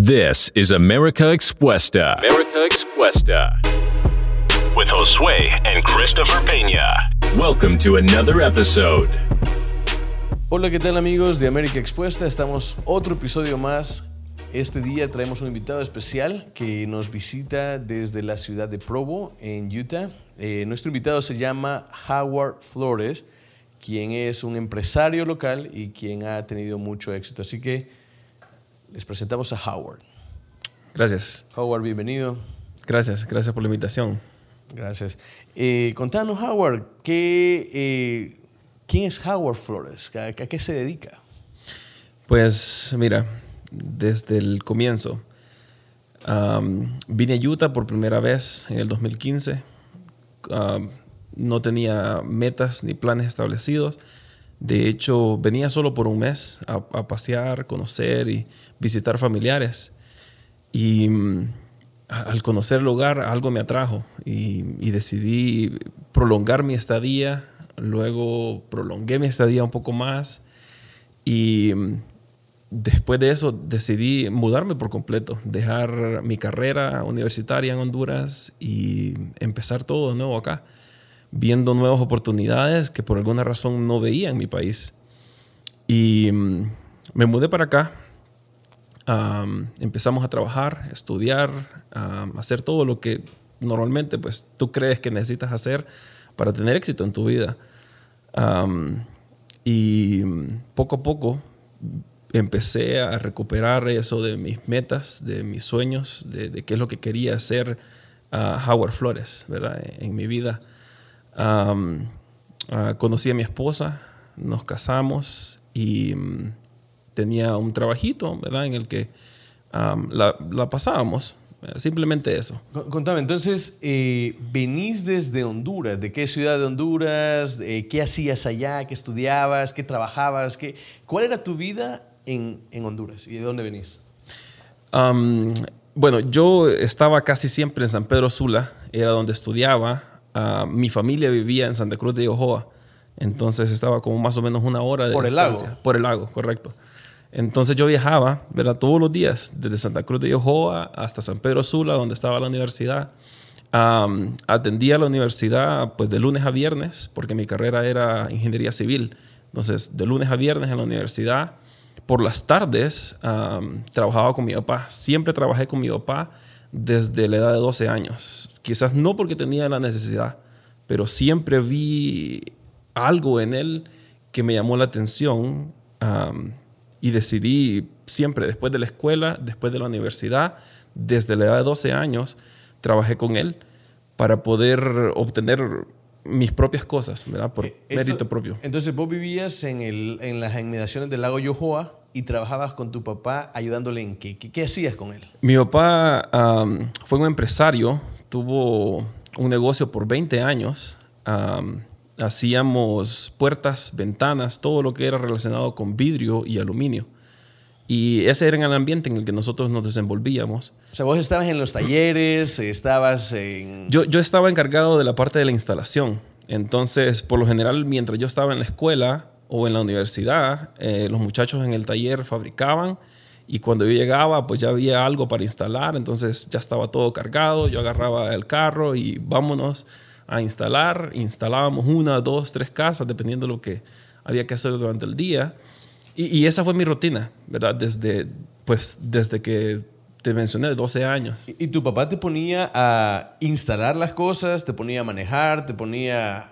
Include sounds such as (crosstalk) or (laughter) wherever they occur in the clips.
This is America Expuesta. America Expuesta. with Josue and Christopher Peña. Welcome to another episode. Hola, ¿qué tal amigos de América Expuesta? Estamos otro episodio más. Este día traemos un invitado especial que nos visita desde la ciudad de Provo, en Utah. Eh, nuestro invitado se llama Howard Flores, quien es un empresario local y quien ha tenido mucho éxito. Así que les presentamos a Howard. Gracias, Howard, bienvenido. gracias, gracias por la invitación. Gracias. Eh, contanos, Howard, ¿qué, eh, ¿quién es Howard Flores? ¿A, a qué se dedica? Pues mira, desde el comienzo, vine a Utah por primera vez en el 2015. Am, no tenía metas ni planes establecidos. De hecho, venía solo por un mes a, pasear, conocer y visitar familiares. Y mm, al conocer el lugar, algo me atrajo y, y decidí prolongar mi estadía. Luego prolongué mi estadía un poco más. Y mm, después de eso decidí mudarme por completo, dejar mi carrera universitaria en Honduras y empezar todo de nuevo acá, viendo nuevas oportunidades que por alguna razón no veía en mi país. Y mm, me mudé para acá. Am, empezamos a trabajar, estudiar, hacer todo lo que normalmente pues tú crees que necesitas hacer para tener éxito en tu vida. Y mm, poco a poco empecé a recuperar eso de mis metas, de mis sueños, de, qué es lo que quería hacer a Howard Flores, ¿verdad? En, mi vida. Ah, conocí a mi esposa, nos casamos y mm, tenía un trabajito, ¿verdad? En el que la, la pasábamos. Eh, Simplemente eso. Con- Contame, entonces, eh, venís desde Honduras. ¿De qué ciudad de Honduras? Eh, ¿Qué hacías allá? ¿Qué estudiabas? ¿Qué trabajabas? ¿Qué, ¿Cuál era tu vida en, en Honduras? ¿Y de dónde venís? Bueno, yo estaba casi siempre en San Pedro Sula, era donde estudiaba. Ah, mi familia vivía en Santa Cruz de Ojoa, entonces estaba como más o menos una hora de ¿Por el lago? Por el lago, correcto. Entonces yo viajaba, ¿verdad? Todos los días, desde Santa Cruz de Ojoa hasta San Pedro Sula, donde estaba la universidad. Am, atendía la universidad pues de lunes a viernes, porque mi carrera era ingeniería civil. Entonces, de lunes a viernes en la universidad. Por las tardes trabajaba con mi papá. Siempre trabajé con mi papá desde la edad de 12 años. Quizás no porque tenía la necesidad, pero siempre vi algo en él que me llamó la atención y decidí siempre, después de la escuela, después de la universidad, desde la edad de 12 años, trabajé con él para poder obtener mis propias cosas, ¿verdad? Por Eh, esto- mérito propio. Entonces, vos vivías en, el, en las inmediaciones del lago Yohoa y trabajabas con tu papá ayudándole en qué. ¿Qué, qué hacías con él? Mi papá am, fue un empresario, tuvo un negocio por 20 años. am, hacíamos puertas, ventanas, todo lo que era relacionado con vidrio y aluminio. Y ese era el ambiente en el que nosotros nos desenvolvíamos. O sea, vos estabas en los talleres, estabas en... Yo, yo estaba encargado de la parte de la instalación. Entonces, por lo general, mientras yo estaba en la escuela o en la universidad, eh, los muchachos en el taller fabricaban y cuando yo llegaba, pues ya había algo para instalar. Entonces ya estaba todo cargado. Yo agarraba el carro y vámonos a instalar. Instalábamos una, dos, tres casas, dependiendo de lo que había que hacer durante el día. Y, esa fue mi rutina, ¿verdad? Desde, pues, desde que te mencioné, 12 años. Y y tu papá te ponía a instalar las cosas, te ponía a manejar, te ponía...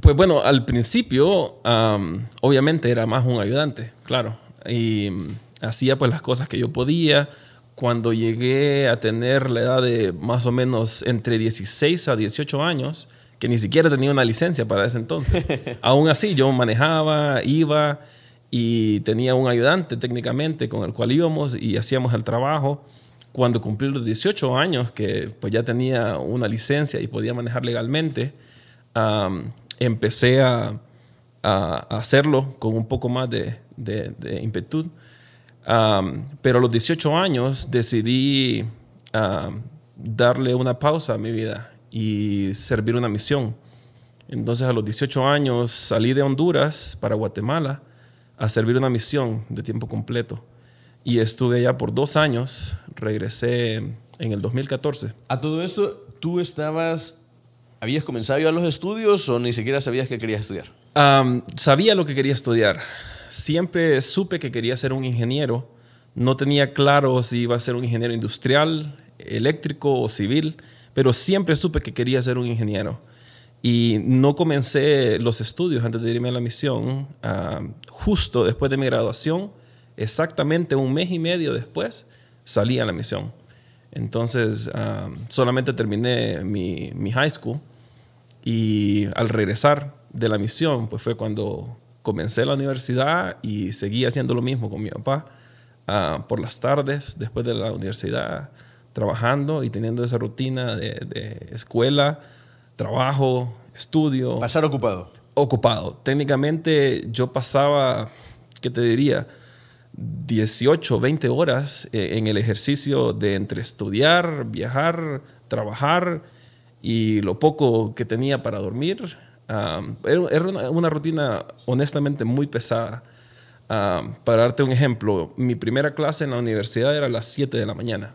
Pues bueno, al principio, am, obviamente era más un ayudante, claro. Y mm, hacía pues las cosas que yo podía. Cuando llegué a tener la edad de más o menos entre 16 a 18 años, que ni siquiera tenía una licencia para ese entonces. (laughs) Aún así, yo manejaba, iba y tenía un ayudante técnicamente con el cual íbamos y hacíamos el trabajo. Cuando cumplí los 18 años, que pues ya tenía una licencia y podía manejar legalmente, empecé a, a hacerlo con un poco más de, de, de pero a los 18 años decidí darle una pausa a mi vida y servir una misión. Entonces a los 18 años salí de Honduras para Guatemala a servir una misión de tiempo completo. y estuve allá por dos años. Regresé en el 2014. A todo esto, ¿tú estabas, habías comenzado ya los estudios o ni siquiera sabías que querías estudiar? Am, sabía lo que quería estudiar. Siempre supe que quería ser un ingeniero. No tenía claro si iba a ser un ingeniero industrial, eléctrico o civil, pero siempre supe que quería ser un ingeniero. Y no comencé los estudios antes de irme a la misión. am, justo después de mi graduación, exactamente un mes y medio después, salí a la misión. Entonces, am, solamente terminé mi, mi high school y al regresar de la misión, pues fue cuando comencé la universidad y seguí haciendo lo mismo con mi papá ah, por las tardes, después de la universidad, trabajando y teniendo esa rutina de, de escuela, trabajo, estudio Pasar ocupado. ocupado. Técnicamente yo pasaba, ¿qué te diría? 18, 20 horas eh, en el ejercicio de entre estudiar, viajar, trabajar y lo poco que tenía para dormir. Era una, rutina honestamente muy pesada. Para darte un ejemplo, mi primera clase en la universidad era a las 7 de la mañana.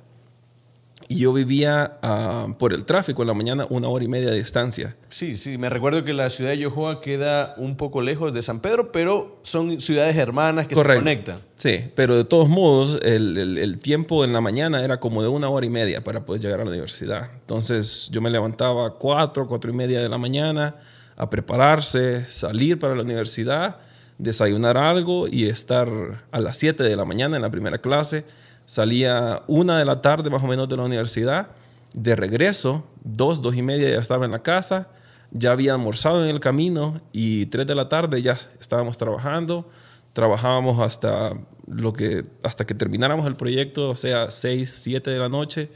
Y yo vivía ah, por el tráfico en la mañana una hora y media de distancia. Sí, sí, me recuerdo que la ciudad de Yohoa queda un poco lejos de San Pedro, pero son ciudades hermanas que Correcto. se conectan. Sí, pero de todos modos, el, el- el tiempo en la mañana era como de una hora y media para poder llegar a la universidad. Entonces yo me levantaba a cuatro, cuatro y media de la mañana a prepararse, salir para la universidad, desayunar algo y estar a las 7 de la mañana en la primera clase. Salía una de la tarde más o menos de la universidad. De regreso, dos, dos y media ya estaba en la casa. Ya había almorzado en el camino y tres de la tarde ya estábamos trabajando. Trabajábamos hasta, lo que, hasta que termináramos el proyecto, o sea, seis, siete de la noche.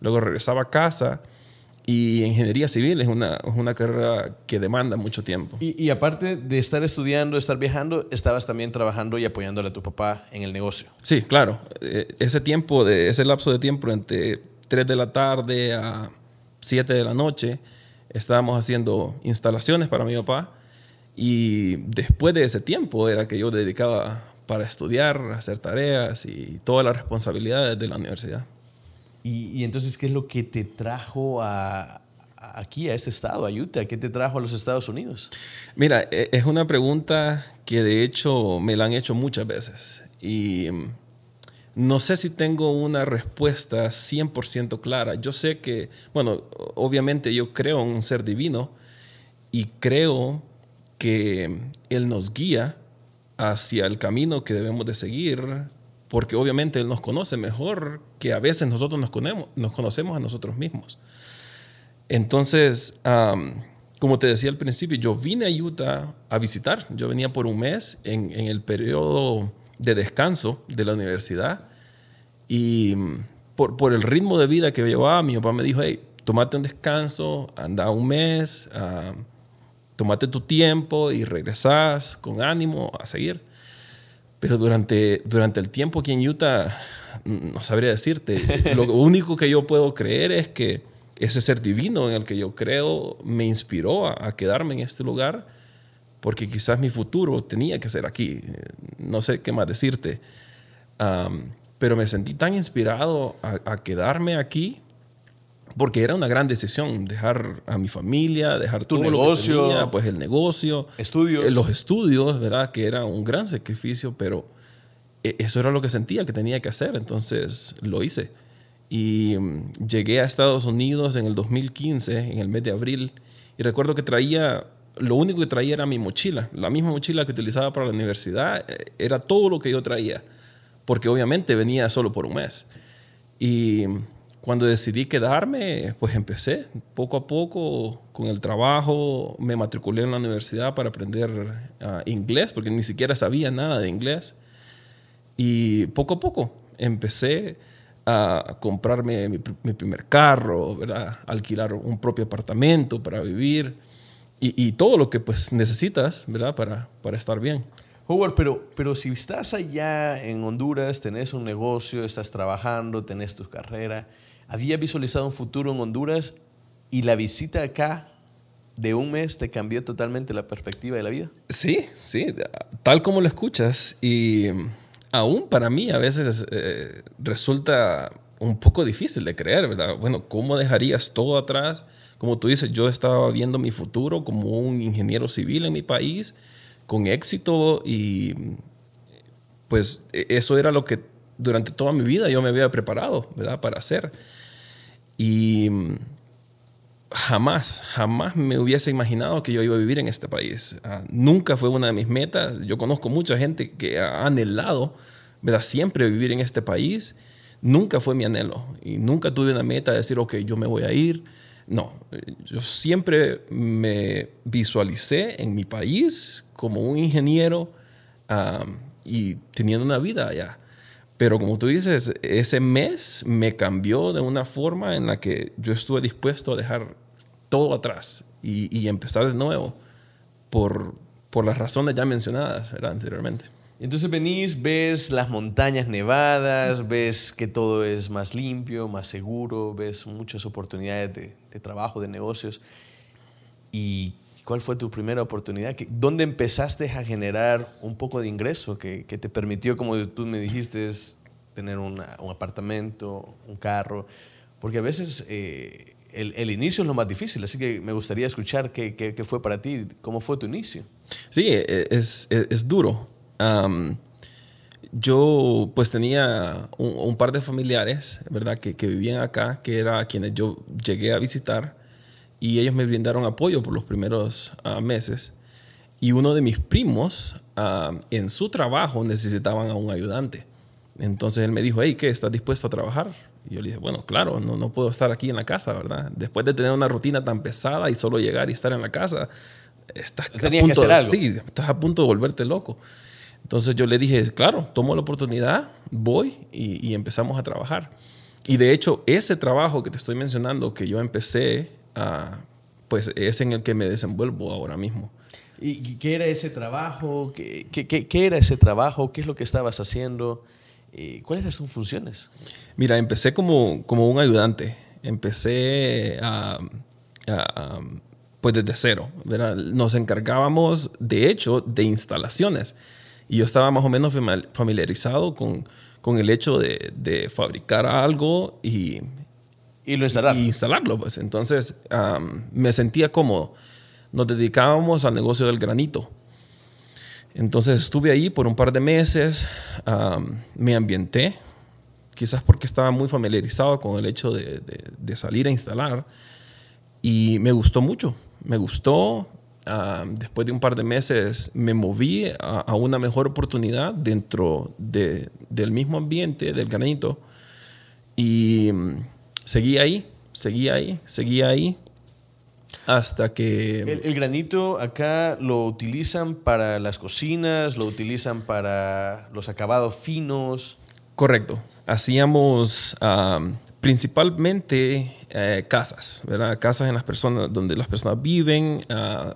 Luego regresaba a casa. Y ingeniería civil es una, es una carrera que demanda mucho tiempo. Y, y aparte de estar estudiando, estar viajando, estabas también trabajando y apoyándole a tu papá en el negocio. Sí, claro. Eh, Ese tiempo, de, ese lapso de tiempo entre 3 de la tarde a 7 de la noche, estábamos haciendo instalaciones para mi papá. Y después de ese tiempo era que yo dedicaba para estudiar, hacer tareas y todas las responsabilidades de la universidad. Y, entonces, ¿qué es lo que te trajo aquí, a este estado, a Utah? ¿Qué te trajo a los Estados Unidos? Mira, e- es una pregunta que de hecho me la han hecho muchas veces y mm, no sé si tengo una respuesta 100% clara. Yo sé que, bueno, obviamente yo creo en un ser divino y creo que Él nos guía hacia el camino que debemos de seguir porque obviamente Él nos conoce mejor que a veces nosotros nos conocemos, nos conocemos a nosotros mismos. Entonces, como te decía al principio, yo vine a Utah a visitar. Yo venía por un mes en, el periodo de descanso de la universidad y mm, por, el ritmo de vida que llevaba, mi papá me dijo, hey, tomate un descanso, anda un mes, ah, tomate tu tiempo y regresas con ánimo a seguir. Pero durante, durante el tiempo aquí en Utah, no sabría decirte. Lo único que yo puedo creer es que ese ser divino en el que yo creo me inspiró a, quedarme en este lugar porque quizás mi futuro tenía que ser aquí. No sé qué más decirte. Pero me sentí tan inspirado a quedarme aquí porque era una gran decisión dejar a mi familia, dejar Tu todo negocio. lo que tenía, pues el negocio, Estudios. eh, los estudios, ¿verdad? Que era un gran sacrificio, pero eh, eso era lo que sentía que tenía que hacer, entonces lo hice. Y mm, llegué a Estados Unidos en el 2015, en el mes de abril, y recuerdo que traía, lo único que traía era mi mochila, la misma mochila que utilizaba para la universidad, eh, era todo lo que yo traía, porque obviamente venía solo por un mes. Y cuando decidí quedarme, pues empecé poco a poco con el trabajo, me matriculé en la universidad para aprender ah, inglés, porque ni siquiera sabía nada de inglés. Y poco a poco empecé a comprarme mi, mi primer carro, ¿verdad? alquilar un propio apartamento para vivir y, y todo lo que pues necesitas ¿verdad? Para, para estar bien. Howard, pero, pero si estás allá en Honduras, tenés un negocio, estás trabajando, tenés tu carrera, ¿habías visualizado un futuro en Honduras y la visita acá de un mes te cambió totalmente la perspectiva de la vida? Sí, sí, tal como lo escuchas. Y aún para mí a veces eh, resulta un poco difícil de creer, ¿verdad? Bueno, ¿cómo dejarías todo atrás? Como tú dices, yo estaba viendo mi futuro como un ingeniero civil en mi país, con éxito y pues e, eso era lo que durante toda mi vida yo me había preparado, ¿verdad? Para hacer. Y jamás, jamás me hubiese imaginado que yo iba a vivir en este país. Ah, nunca fue una de mis metas. Yo conozco mucha gente que ha anhelado, ¿verdad? Siempre vivir en este país. Nunca fue mi anhelo. Y nunca tuve una meta de decir, ok, yo me voy a ir. No, yo siempre me visualicé en mi país como un ingeniero y teniendo una vida allá. Pero como tú dices, ese mes me cambió de una forma en la que yo estuve dispuesto a dejar todo atrás y, empezar de nuevo por, por las razones ya mencionadas anteriormente. Entonces venís, ves las montañas nevadas, ves que todo es más limpio, más seguro, ves muchas oportunidades de, trabajo, de negocios. ¿Y cuál fue tu primera oportunidad? ¿Dónde empezaste a generar un poco de ingreso que, te permitió, como tú me dijiste, tener un apartamento, un carro? Porque a veces eh, el, inicio es lo más difícil, así que me gustaría escuchar qué, qué, fue para ti, cómo fue tu inicio. Sí, e, es, es, duro. yo pues tenía un, par de familiares, ¿verdad? Que, que, vivían acá, que era a quienes yo llegué a visitar y ellos me brindaron apoyo por los primeros ah, meses. Y uno de mis primos en su trabajo necesitaban a un ayudante. Entonces él me dijo, hey, ¿qué? ¿Estás dispuesto a trabajar? Y yo le dije, bueno, claro, no, no puedo estar aquí en la casa, ¿verdad? Después de tener una rutina tan pesada y solo llegar y estar en la casa, estás, a punto, de, Sí, estás a punto de volverte loco. Entonces yo le dije, claro, tomo la oportunidad, voy y, empezamos a trabajar. Y de hecho, ese trabajo que te estoy mencionando, que yo empecé, pues es en el que me desenvuelvo ahora mismo. ¿Y qué era ese trabajo? ¿Qué, qué, qué era ese trabajo? ¿Qué es lo que estabas haciendo? Eh, ¿Cuáles eran sus funciones? Mira, empecé como, como un ayudante. Empecé a, pues desde cero. Nos encargábamos, de hecho, de instalaciones. Y yo estaba más o menos familiarizado con, con el hecho de, de fabricar algo y, y, lo instalar. y instalarlo. Pues. Entonces me sentía cómodo. Nos dedicábamos al negocio del granito. Entonces estuve ahí por un par de meses, me ambienté, quizás porque estaba muy familiarizado con el hecho de, salir a instalar y me gustó mucho, me gustó. después de un par de meses me moví a, una mejor oportunidad dentro del mismo ambiente, del granito, y seguí ahí, seguí ahí, seguí ahí hasta que... El, granito acá lo utilizan para las cocinas, lo utilizan para los acabados finos. Correcto. Hacíamos principalmente eh, casas, ¿verdad? Casas en las personas, donde las personas viven. Ah,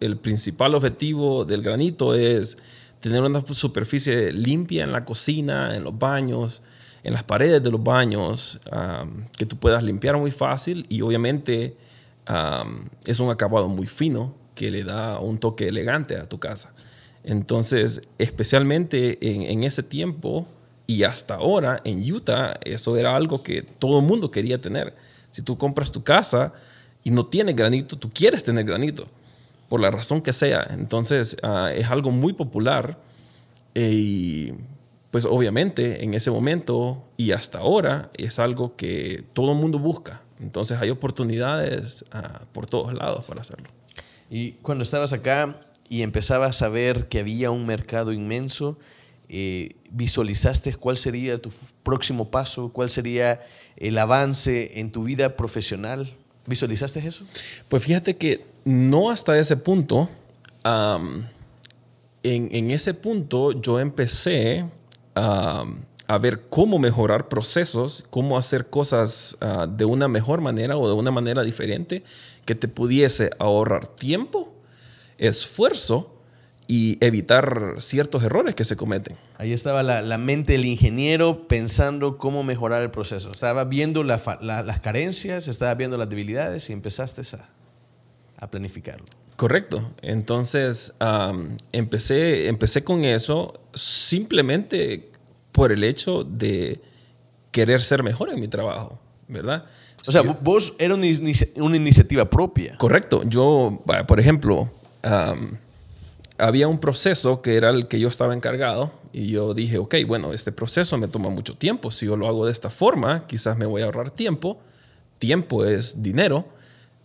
el principal objetivo del granito es tener una superficie limpia en la cocina, en los baños, en las paredes de los baños, que tú puedas limpiar muy fácil y obviamente es un acabado muy fino que le da un toque elegante a tu casa. Entonces, especialmente en, ese tiempo y hasta ahora en Utah, eso era algo que todo el mundo quería tener. Si tú compras tu casa y no tienes granito, tú quieres tener granito, por la razón que sea. Entonces, ah, es algo muy popular y pues obviamente en ese momento y hasta ahora es algo que todo el mundo busca. Entonces hay oportunidades ah, por todos lados para hacerlo. Y cuando estabas acá y empezabas a ver que había un mercado inmenso, eh, ¿visualizaste cuál sería tu próximo paso? ¿Cuál sería el avance en tu vida profesional? ¿Visualizaste eso? Pues fíjate que no hasta ese punto. en, ese punto yo empecé a a ver cómo mejorar procesos, cómo hacer cosas ah, de una mejor manera o de una manera diferente que te pudiese ahorrar tiempo, esfuerzo y evitar ciertos errores que se cometen. Ahí estaba la, mente del ingeniero pensando cómo mejorar el proceso. Estaba viendo las carencias, estaba viendo las debilidades y empezaste a, a planificarlo. Correcto. Entonces, am, empecé, empecé con eso simplemente por el hecho de querer ser mejor en mi trabajo, ¿verdad? O sea, vos era una, inici- una iniciativa propia. Correcto. Yo, por ejemplo, había un proceso que era el que yo estaba encargado y yo dije, ok, bueno, este proceso me toma mucho tiempo. Si yo lo hago de esta forma, quizás me voy a ahorrar tiempo. Tiempo es dinero.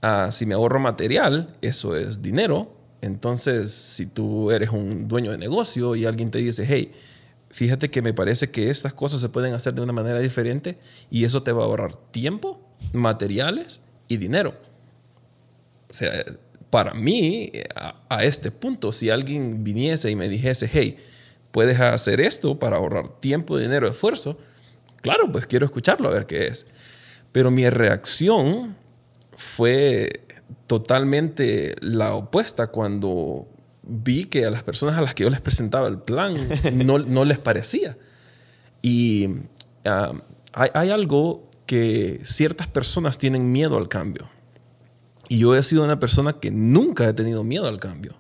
Ah, si me ahorro material, eso es dinero. Entonces, si tú eres un dueño de negocio y alguien te dice, hey, fíjate que me parece que estas cosas se pueden hacer de una manera diferente y eso te va a ahorrar tiempo, materiales y dinero. O sea, para mí, a, este punto, si alguien viniese y me dijese, hey, puedes hacer esto para ahorrar tiempo, dinero, esfuerzo, claro, pues quiero escucharlo a ver qué es. Pero mi reacción fue totalmente la opuesta cuando vi que a las personas a las que yo les presentaba el plan (laughs) no, no les parecía. Y ah, hay, hay algo que ciertas personas tienen miedo al cambio. Y yo he sido una persona que nunca he tenido miedo al cambio.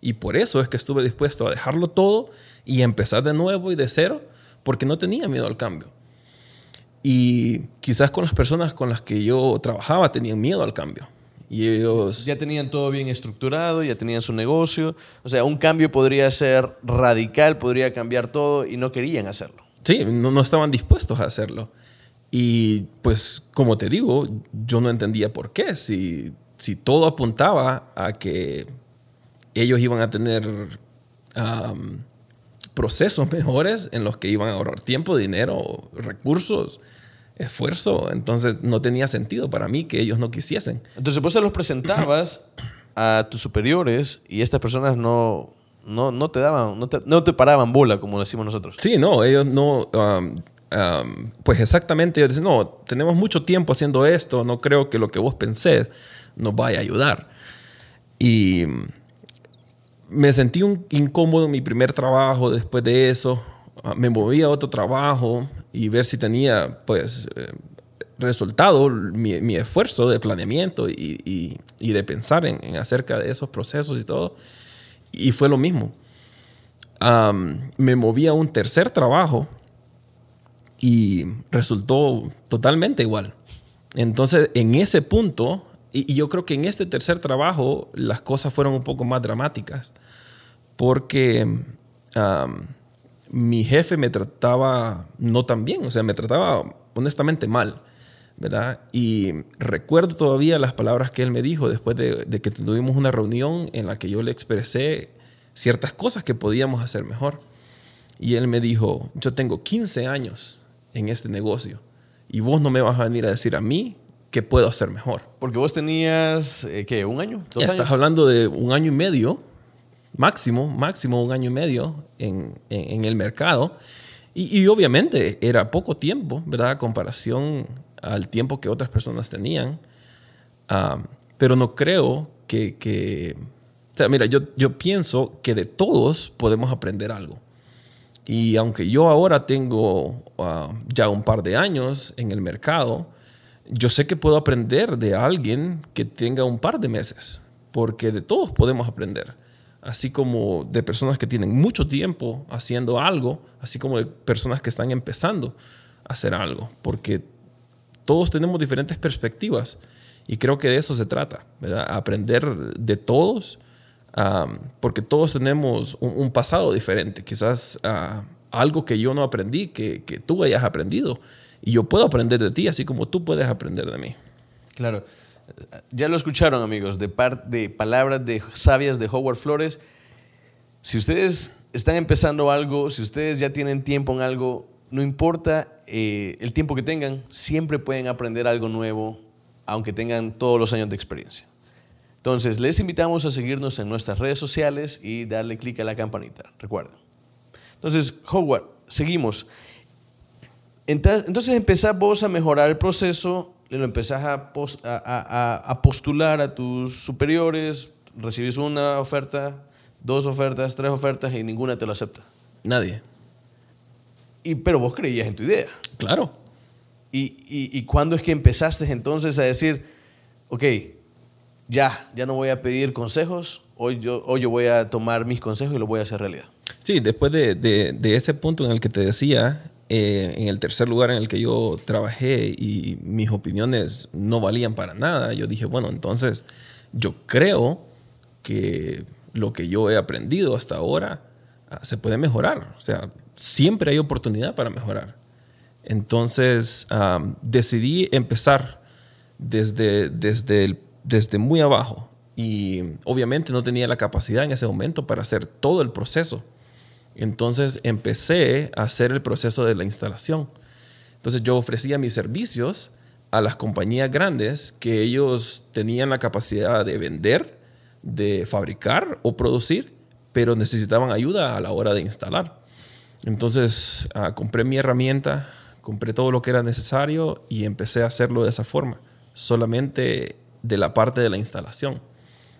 Y por eso es que estuve dispuesto a dejarlo todo y empezar de nuevo y de cero, porque no tenía miedo al cambio. Y quizás con las personas con las que yo trabajaba tenían miedo al cambio. Y ellos... Ya tenían todo bien estructurado, ya tenían su negocio. O sea, un cambio podría ser radical, podría cambiar todo y no querían hacerlo. Sí, no, no estaban dispuestos a hacerlo. Y pues, como te digo, yo no entendía por qué. Si, si todo apuntaba a que ellos iban a tener procesos (laughs) mejores en los que iban a ahorrar tiempo, dinero, recursos, esfuerzo, entonces no tenía sentido para mí que ellos no quisiesen. Entonces vos se los presentabas a tus superiores y estas personas no, no, no te daban, no te, no te paraban bola, como decimos nosotros. Sí, no, ellos no, um, um, pues exactamente, ellos dicen, no, tenemos mucho tiempo haciendo esto, no creo que lo que vos pensés nos vaya a ayudar. Y mm, me sentí un, incómodo en mi primer trabajo después de eso, me moví a otro trabajo y ver si tenía, pues, eh, resultado mi, mi esfuerzo de planeamiento y, y- de pensar en, en acerca de esos procesos y todo. Y fue lo mismo me moví a un tercer trabajo y resultó totalmente igual. Entonces, en ese punto, y, yo creo que en este tercer trabajo las cosas fueron un poco más dramáticas, porque mi jefe me trataba no tan bien, o sea, me trataba honestamente mal, ¿verdad? Y recuerdo todavía las palabras que él me dijo después de, de que tuvimos una reunión en la que yo le expresé ciertas cosas que podíamos hacer mejor. Y él me dijo, yo tengo 15 años en este negocio y vos no me vas a venir a decir a mí qué puedo hacer mejor. Porque vos tenías, eh, ¿qué? ¿Un año? ¿Dos años? estás hablando de un año y medio, máximo, máximo un año y medio en, en- en el mercado. Y, y obviamente era poco tiempo, ¿verdad? A comparación al tiempo que otras personas tenían. Ah, pero no creo que... que- o sea, mira, yo, yo pienso que de todos podemos aprender algo. Y aunque yo ahora tengo ah, ya un par de años en el mercado, yo sé que puedo aprender de alguien que tenga un par de meses, porque de todos podemos aprender. Así como de personas que tienen mucho tiempo haciendo algo, así como de personas que están empezando a hacer algo, porque todos tenemos diferentes perspectivas y creo que de eso se trata, ¿verdad? Aprender de todos, porque todos tenemos un, pasado diferente, quizás uh, algo que yo no aprendí, que tú hayas aprendido, y yo puedo aprender de ti, así como tú puedes aprender de mí. Claro. Ya lo escucharon, amigos, de, par- de palabras de sabias de Howard Flores. Si ustedes están empezando algo, si ustedes ya tienen tiempo en algo, no importa eh, el tiempo que tengan, siempre pueden aprender algo nuevo, aunque tengan todos los años de experiencia. Entonces, les invitamos a seguirnos en nuestras redes sociales y darle clic a la campanita, recuerden. Entonces, Howard, seguimos. Entonces empezás vos a mejorar el proceso, lo empezás a, pos- a- a- a- a postular a tus superiores, recibís una oferta, dos ofertas, tres ofertas y ninguna te lo acepta. Nadie. Y, pero vos creías en tu idea. ya, ya no voy a pedir consejos, hoy yo, hoy yo voy a tomar mis consejos y los voy a hacer realidad. Sí, después de, de- de ese punto en el que te decía, eh, en el tercer lugar en el que yo trabajé y mis opiniones no valían para nada, yo dije, bueno, entonces yo creo que lo que yo he aprendido hasta ahora ah, se puede mejorar. O sea, siempre hay oportunidad para mejorar. Entonces decidí empezar desde, desde, desde muy abajo y obviamente no tenía la capacidad en ese momento para hacer todo el proceso. Entonces empecé a hacer el proceso de la instalación. Entonces yo ofrecía mis servicios a las compañías grandes que ellos tenían la capacidad de vender, de fabricar o producir, pero necesitaban ayuda a la hora de instalar. Entonces ah, compré mi herramienta, compré todo lo que era necesario y empecé a hacerlo de esa forma, solamente de la parte de la instalación.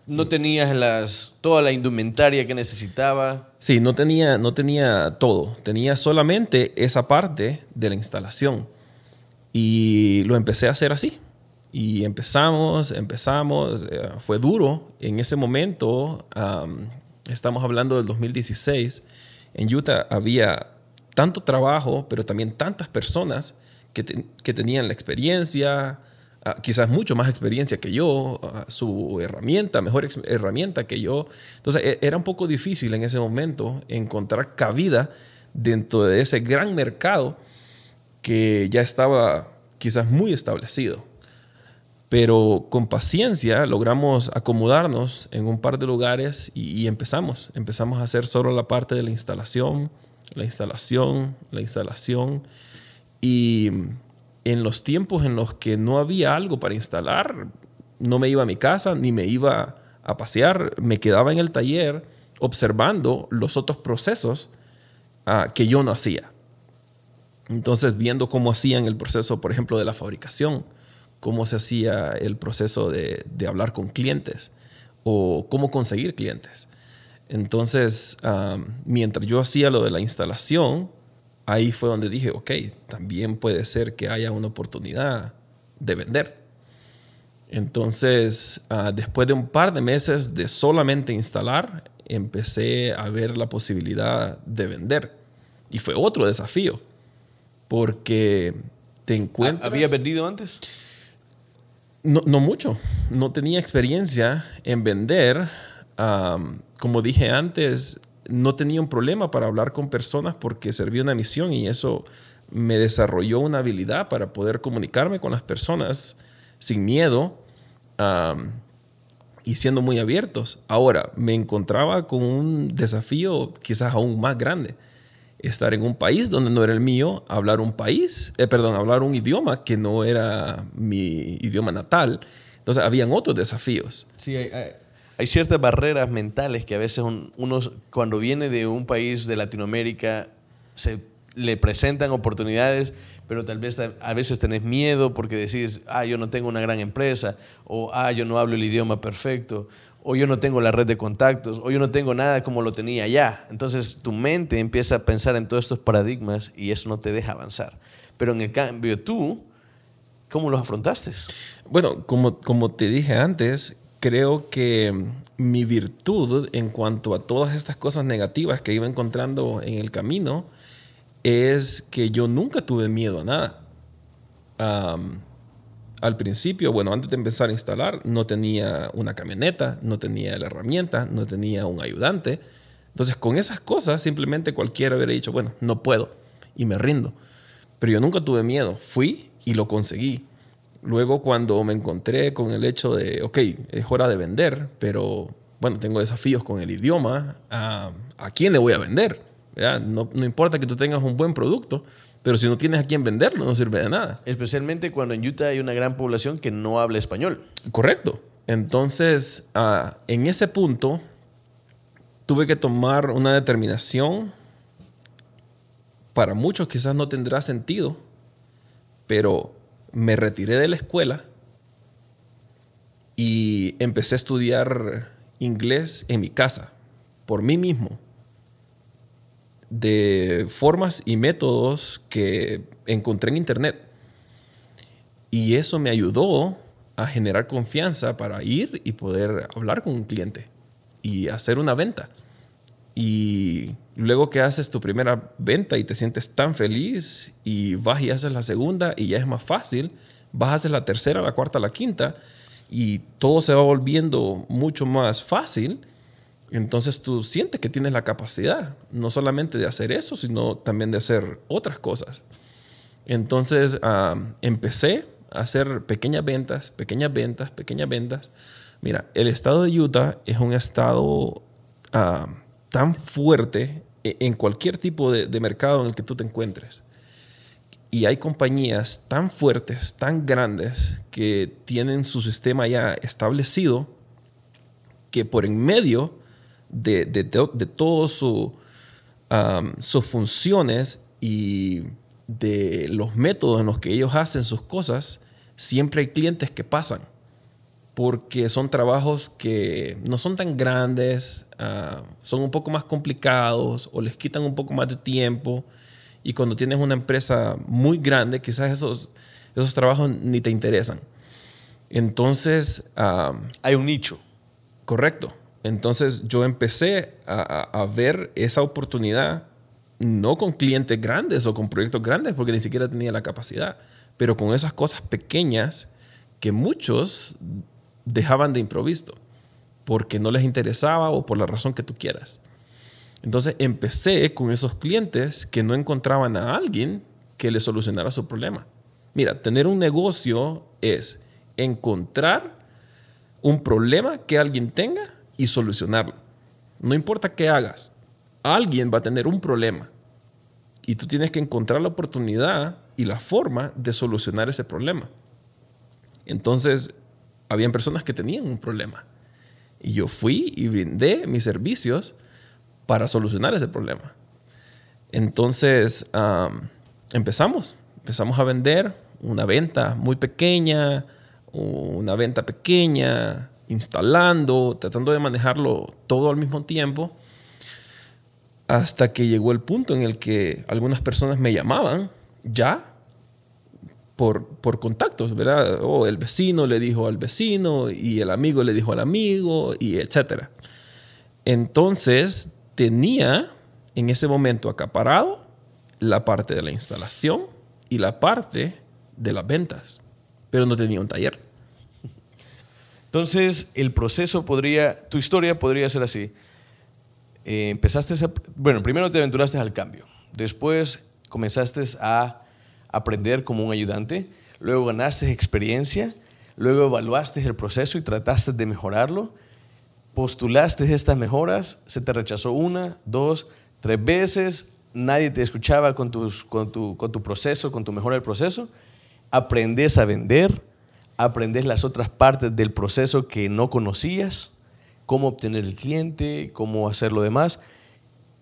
No tenías las, toda la indumentaria que necesitaba. Sí, no tenía, no tenía todo, tenía solamente esa parte de la instalación. Y lo empecé a hacer así. Y empezamos, empezamos, eh, fue duro. En ese momento, am, estamos hablando del 2016, en Utah había tanto trabajo, pero también tantas personas que, que tenían la experiencia, ah, quizás mucho más experiencia que yo, ah, su herramienta, mejor herramienta que yo. Entonces e- era un poco difícil en ese momento encontrar cabida dentro de ese gran mercado que ya estaba quizás muy establecido. Pero con paciencia logramos acomodarnos en un par de lugares y empezamos. Empezamos a hacer solo la parte de la instalación, la instalación, la instalación. Y en los tiempos en los que no había algo para instalar, no me iba a mi casa ni me iba a pasear, me quedaba en el taller observando los otros procesos ah, que yo no hacía. Entonces, viendo cómo hacían el proceso, por ejemplo, de la fabricación, cómo se hacía el proceso de, hablar con clientes o cómo conseguir clientes. Entonces, am, mientras yo hacía lo de la instalación, ahí fue donde dije, ok, también puede ser que haya una oportunidad de vender. Entonces, ah, después de un par de meses de solamente instalar, empecé a ver la posibilidad de vender. Y fue otro desafío, porque te encuentras... ¿Había vendido antes? No, no mucho. No tenía experiencia en vender. Como dije antes, no tenía un problema para hablar con personas porque servía una misión y eso me desarrolló una habilidad para poder comunicarme con las personas sin miedo y siendo muy abiertos. Ahora, me encontraba con un desafío quizás aún más grande. Estar en un país donde no era el mío, hablar un país, eh, perdón, hablar un idioma que no era mi idioma natal. Entonces, habían otros desafíos. Sí, hay ciertas barreras mentales que a veces un- uno, cuando viene de un país de Latinoamérica, se le presentan oportunidades, pero tal vez a a veces tenés miedo porque decís, ah, yo no tengo una gran empresa, o ah, yo no hablo el idioma perfecto, o yo no tengo la red de contactos, o yo no tengo nada como lo tenía allá. Entonces tu mente empieza a pensar en todos estos paradigmas y eso no te deja avanzar. Pero en el cambio tú, ¿cómo los afrontaste? Bueno, como, como te dije antes, creo que mi virtud en cuanto a todas estas cosas negativas que iba encontrando en el camino es que yo nunca tuve miedo a nada. Al principio, bueno, antes de empezar a instalar, no tenía una camioneta, no tenía la herramienta, no tenía un ayudante. Entonces, con esas cosas, simplemente cualquiera hubiera dicho, bueno, no puedo y me rindo. Pero yo nunca tuve miedo, fui y lo conseguí. Luego, cuando me encontré con el hecho de, ok, es hora de vender, pero bueno, tengo desafíos con el idioma, ¿a, a quién le voy a vender? No, no importa que tú tengas un buen producto, pero si no tienes a quién venderlo, no sirve de nada. Especialmente cuando en Utah hay una gran población que no habla español. Correcto. Entonces, ah, en ese punto, tuve que tomar una determinación. Para muchos quizás no tendrá sentido, pero me retiré de la escuela y empecé a estudiar inglés en mi casa, por mí mismo, de formas y métodos que encontré en internet. Y eso me ayudó a generar confianza para ir y poder hablar con un cliente y hacer una venta. Y luego que haces tu primera venta y te sientes tan feliz y vas y haces la segunda y ya es más fácil, vas a hacer la tercera, la cuarta, la quinta y todo se va volviendo mucho más fácil. Entonces tú sientes que tienes la capacidad, no solamente de hacer eso, sino también de hacer otras cosas. Entonces ah, empecé a hacer pequeñas ventas, pequeñas ventas, pequeñas ventas. Mira, el estado de Utah es un estado ah, tan fuerte en cualquier tipo de, mercado en el que tú te encuentres. Y hay compañías tan fuertes, tan grandes, que tienen su sistema ya establecido, que por en medio de, de, de, todas su, sus funciones y de los métodos en los que ellos hacen sus cosas, siempre hay clientes que pasan porque son trabajos que no son tan grandes, ah, son un poco más complicados o les quitan un poco más de tiempo. Y cuando tienes una empresa muy grande, quizás esos, esos trabajos ni te interesan. Entonces... Ah, hay un nicho. Correcto. Entonces yo empecé a, a, ver esa oportunidad, no con clientes grandes o con proyectos grandes, porque ni siquiera tenía la capacidad, pero con esas cosas pequeñas que muchos dejaban de improviso porque no les interesaba o por la razón que tú quieras. Entonces empecé con esos clientes que no encontraban a alguien que les solucionara su problema. Mira, tener un negocio es encontrar un problema que alguien tenga y solucionarlo. No importa qué hagas, alguien va a tener un problema y tú tienes que encontrar la oportunidad y la forma de solucionar ese problema. Entonces, habían personas que tenían un problema. Y yo fui y brindé mis servicios para solucionar ese problema. Entonces empezamos, empezamos a vender una venta muy pequeña, una venta pequeña, instalando, tratando de manejarlo todo al mismo tiempo, hasta que llegó el punto en el que algunas personas me llamaban ya por, contactos, ¿verdad? O el vecino le dijo al vecino y el amigo le dijo al amigo y etcétera. Entonces tenía en ese momento acaparado la parte de la instalación y la parte de las ventas, pero no tenía un taller. Entonces, el proceso podría, tu historia podría ser así. Eh, empezaste, bueno, primero te aventuraste al cambio, después comenzaste a aprender como un ayudante, luego ganaste experiencia, luego evaluaste el proceso y trataste de mejorarlo, postulaste estas mejoras, se te rechazó una, dos, tres veces, nadie te escuchaba con, tus, con, tu, con tu proceso, con tu mejora del proceso, aprendes a vender, aprendes las otras partes del proceso que no conocías, cómo obtener el cliente, cómo hacer lo demás.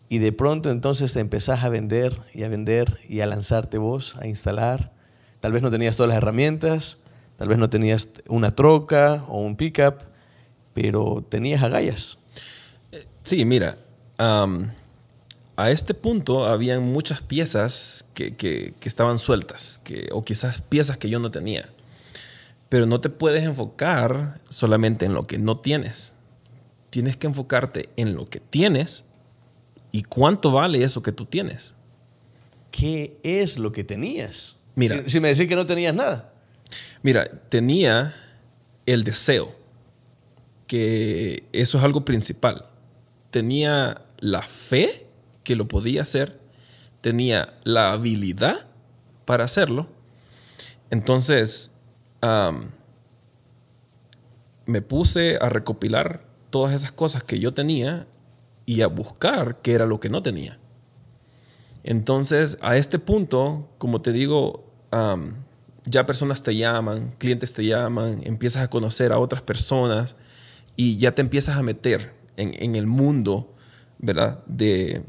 Y de pronto entonces te empezás a vender y a vender y a lanzarte vos, a instalar. Tal vez no tenías todas las herramientas, tal vez no tenías una troca o un pickup, pero tenías agallas. Sí, mira, a este punto habían muchas piezas que, que, que estaban sueltas, que, o quizás piezas que yo no tenía. Pero no te puedes enfocar solamente en lo que no tienes. Tienes que enfocarte en lo que tienes ¿Y cuánto vale eso que tú tienes? ¿Qué es lo que tenías? Mira, si, me decís que no tenías nada. Mira, tenía el deseo, que eso es algo principal. Tenía la fe que lo podía hacer, tenía la habilidad para hacerlo. Entonces, me puse a recopilar todas esas cosas que yo tenía y a buscar qué era lo que no tenía. Entonces, a este punto, como te digo, ya personas te llaman, clientes te llaman, empiezas a conocer a otras personas y ya te empiezas a meter en, el mundo, ¿verdad? De,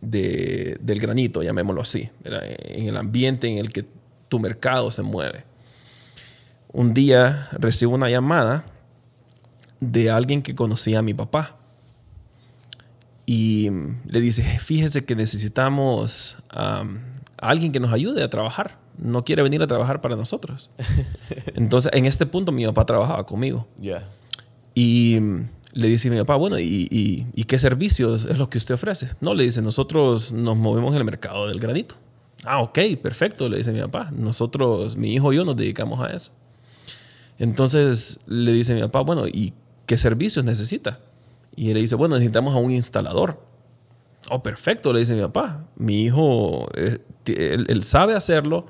del granito, llamémoslo así, en el ambiente en el que tu mercado se mueve. Un día recibo una llamada de alguien que conocía a mi papá y le dice, fíjese que necesitamos a alguien que nos ayude a trabajar no quiere venir a trabajar para nosotros. (laughs) Entonces, en este punto mi papá trabajaba conmigo. Ya. Y mm, le dice a mi papá, bueno, ¿y, y, y qué servicios es lo que usted ofrece? No, le dice, nosotros nos movemos en el mercado del granito. Ah, ok, perfecto, le dice mi papá. Nosotros, mi hijo y yo nos dedicamos a eso. Entonces le dice mi papá, bueno, ¿y qué servicios necesita? Y él le dice, bueno, necesitamos a un instalador. Oh, perfecto, le dice mi papá. Mi hijo, eh, él, sabe hacerlo.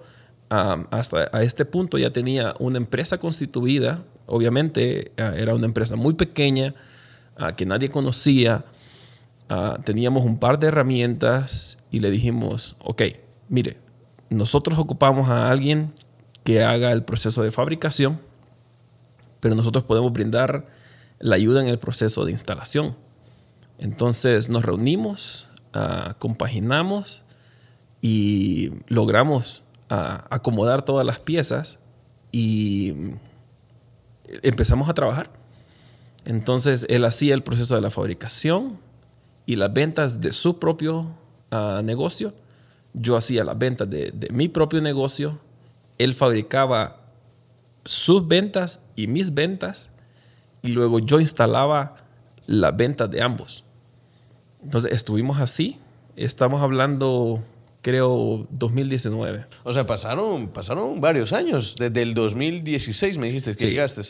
Hasta a este punto ya tenía una empresa constituida. Obviamente uh, era una empresa muy pequeña uh, que nadie conocía. Uh, teníamos un par de herramientas y le dijimos, ok, mire, nosotros ocupamos a alguien que haga el proceso de fabricación, pero nosotros podemos brindar la ayuda en el proceso de instalación. Entonces nos reunimos, uh, compaginamos y logramos uh, acomodar todas las piezas y empezamos a trabajar. Entonces él hacía el proceso de la fabricación y las ventas de su propio uh, negocio. Yo hacía las ventas de mi propio negocio. Él fabricaba sus ventas y mis ventas y luego yo instalaba las ventas de ambos. Entonces estuvimos así, estamos hablando creo 2019. O sea, pasaron, pasaron varios años, desde el 2016 me dijiste que sí. llegaste.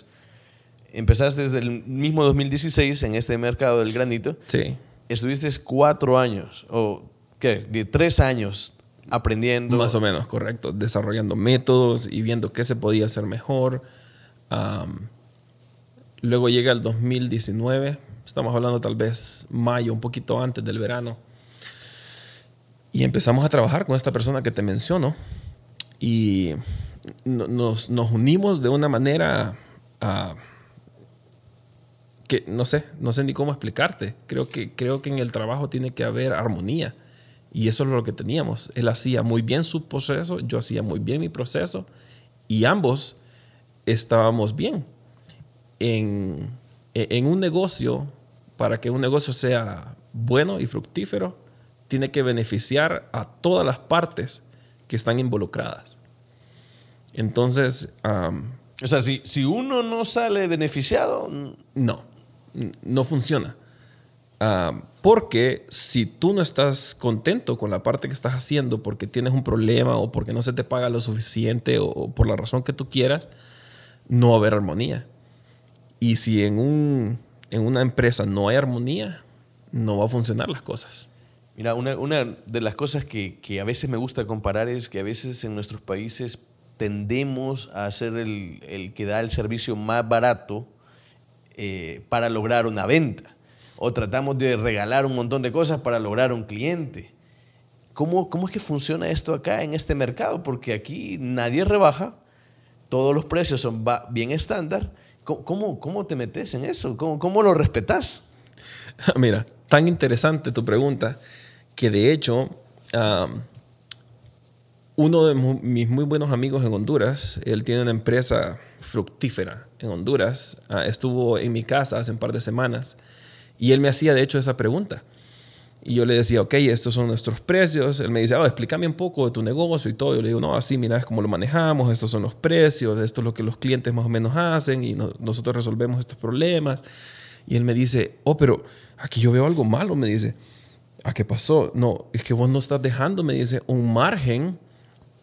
Empezaste desde el mismo 2016 en este mercado del granito. Sí. Estuviste cuatro años, o qué, de tres años aprendiendo. Más o menos, correcto. Desarrollando métodos y viendo qué se podía hacer mejor. Um, luego llega el 2019, estamos hablando tal vez mayo, un poquito antes del verano. Y empezamos a trabajar con esta persona que te menciono. Y nos, nos unimos de una manera uh, que no sé, no sé ni cómo explicarte. Creo que, creo que en el trabajo tiene que haber armonía. Y eso es lo que teníamos. Él hacía muy bien su proceso, yo hacía muy bien mi proceso. Y ambos estábamos bien. En, en un negocio, para que un negocio sea bueno y fructífero, tiene que beneficiar a todas las partes que están involucradas. Entonces... Um, o sea, si, si, uno no sale beneficiado... No, no funciona. Porque si tú no estás contento con la parte que estás haciendo porque tienes un problema o porque no se te paga lo suficiente o, o por la razón que tú quieras, no va a haber armonía. Y si en, un, en una empresa no hay armonía, no va a funcionar las cosas. Mira, una, una de las cosas que, que, a veces me gusta comparar es que a veces en nuestros países tendemos a hacer el, el que da el servicio más barato eh, para lograr una venta. O tratamos de regalar un montón de cosas para lograr un cliente. ¿Cómo, ¿Cómo es que funciona esto acá en este mercado? Porque aquí nadie rebaja, todos los precios son bien estándar. ¿Cómo, cómo te metes en eso? ¿Cómo, cómo lo respetas? (laughs) Mira, tan interesante tu pregunta que de hecho uno de mis muy buenos amigos en Honduras, él tiene una empresa fructífera en Honduras, uh, estuvo en mi casa hace un par de semanas y él me hacía de hecho esa pregunta. Y yo le decía, ok, estos son nuestros precios. Él me dice, oh, explícame un poco de tu negocio y todo. Yo le digo, no, así, mira, es como lo manejamos, estos son los precios, esto es lo que los clientes más o menos hacen y no, nosotros resolvemos estos problemas. Y él me dice, oh, pero aquí yo veo algo malo, me dice. ¿A qué pasó? No, es que vos no estás dejando, me dice, un margen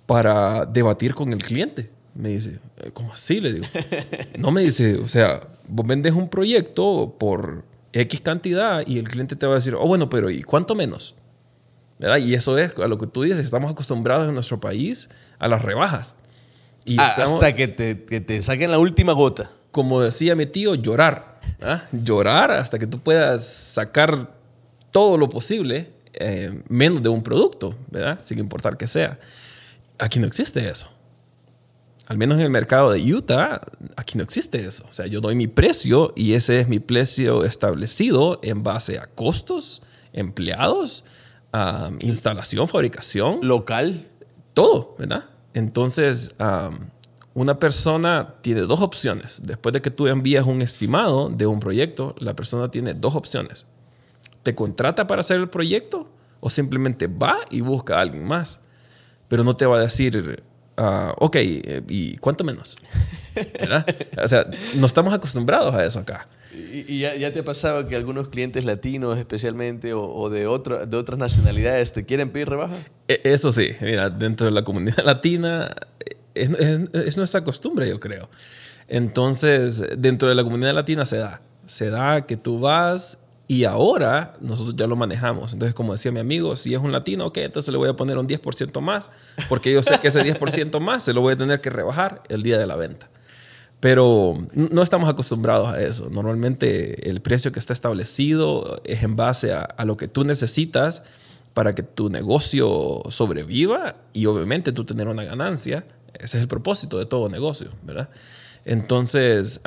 para debatir con el cliente. Me dice, ¿cómo así? Le digo. (laughs) No me dice, o sea, vos vendes un proyecto por X cantidad y el cliente te va a decir, oh, bueno, pero ¿y cuánto menos? ¿Verdad? Y eso es a lo que tú dices, estamos acostumbrados en nuestro país a las rebajas. Y ah, estamos, hasta que te, que te, saquen la última gota. Como decía mi tío, llorar. ¿verdad? Llorar hasta que tú puedas sacar todo lo posible, eh, menos de un producto, ¿verdad? Sin importar que sea. Aquí no existe eso. Al menos en el mercado de Utah, aquí no existe eso. O sea, yo doy mi precio y ese es mi precio establecido en base a costos, empleados, um, instalación, fabricación. Local. Todo, ¿verdad? Entonces, um, una persona tiene dos opciones. Después de que tú envías un estimado de un proyecto, la persona tiene dos opciones te contrata para hacer el proyecto o simplemente va y busca a alguien más. Pero no te va a decir, ah, ok, eh, ¿y cuánto menos? ¿Verdad? O sea, no estamos acostumbrados a eso acá. ¿Y, y ya, ya te ha pasado que algunos clientes latinos especialmente o, o de, otro, de otras nacionalidades te quieren pedir rebaja? E- Eso sí, mira, dentro de la comunidad (laughs) latina es, es- es nuestra costumbre, yo creo. Entonces, dentro de la comunidad latina se da. Se da que tú vas y ahora nosotros ya lo manejamos. Entonces, como decía mi amigo, si es un latino, ok, entonces le voy a poner un 10% más, porque yo sé que ese 10% más se lo voy a tener que rebajar el día de la venta. Pero no estamos acostumbrados a eso. Normalmente el precio que está establecido es en base a, lo que tú necesitas para que tu negocio sobreviva y obviamente tú tener una ganancia. Ese es el propósito de todo negocio, ¿verdad? Entonces,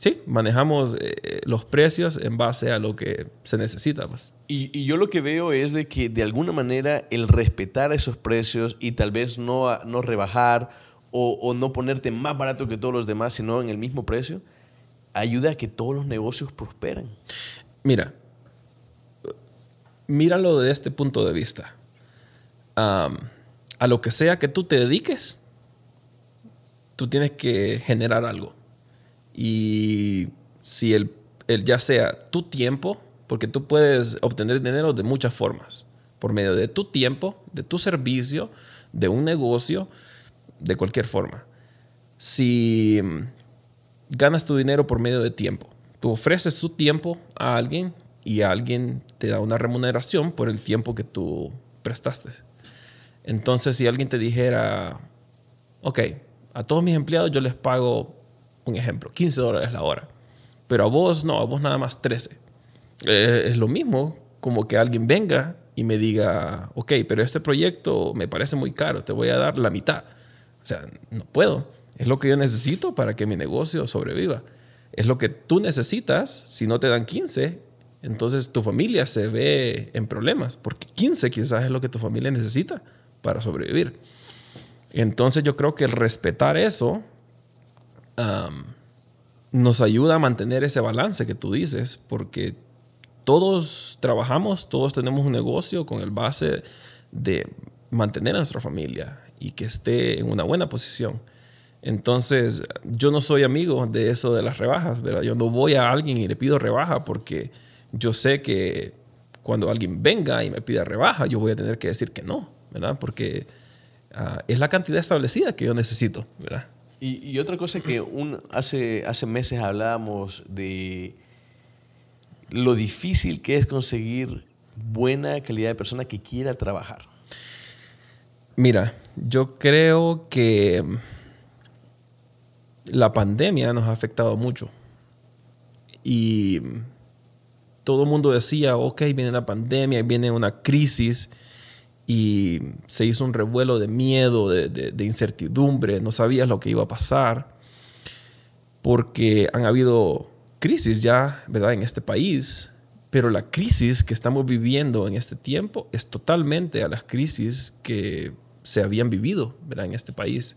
sí, manejamos eh, los precios en base a lo que se necesita. Pues. Y, y yo lo que veo es de que de alguna manera el respetar esos precios y tal vez no, no rebajar o, o no ponerte más barato que todos los demás, sino en el mismo precio, ayuda a que todos los negocios prosperen. Mira, míralo de este punto de vista. A lo que sea que tú te dediques, tú tienes que generar algo. Y si el, el ya sea tu tiempo, porque tú puedes obtener dinero de muchas formas, por medio de tu tiempo, de tu servicio, de un negocio, de cualquier forma. Si mm, ganas tu dinero por medio de tiempo, tú ofreces tu tiempo a alguien y alguien te da una remuneración por el tiempo que tú prestaste. Entonces, si alguien te dijera, ok, a todos mis empleados yo les pago, un ejemplo, 15 dólares la hora, pero a vos no, a vos nada más 13. Eh, es lo mismo como que alguien venga y me diga, ok, pero este proyecto me parece muy caro, te voy a dar la mitad. O sea, no puedo. Es lo que yo necesito para que mi negocio sobreviva. Es lo que tú necesitas. Si no te dan 15, entonces tu familia se ve en problemas, porque 15 quizás es lo que tu familia necesita para sobrevivir. Entonces yo creo que el respetar eso am, nos ayuda a mantener ese balance que tú dices, porque todos trabajamos, todos tenemos un negocio con el base de mantener a nuestra familia y que esté en una buena posición. Entonces, yo no soy amigo de eso de las rebajas, ¿verdad? Yo no voy a alguien y le pido rebaja porque yo sé que cuando alguien venga y me pida rebaja, yo voy a tener que decir que no, ¿verdad? Porque ah, es la cantidad establecida que yo necesito, ¿verdad? Y, otra cosa que hace, hace meses hablábamos de lo difícil que es conseguir buena calidad de persona que quiera trabajar. Mira, yo creo que la pandemia nos ha afectado mucho. Y todo el mundo decía, ok, viene la pandemia, viene una crisis y se hizo un revuelo de miedo, de, de- de incertidumbre, no sabías lo que iba a pasar, porque han habido crisis ya, ¿verdad?, en este país, pero la crisis que estamos viviendo en este tiempo es totalmente a las crisis que se habían vivido, ¿verdad?, en este país,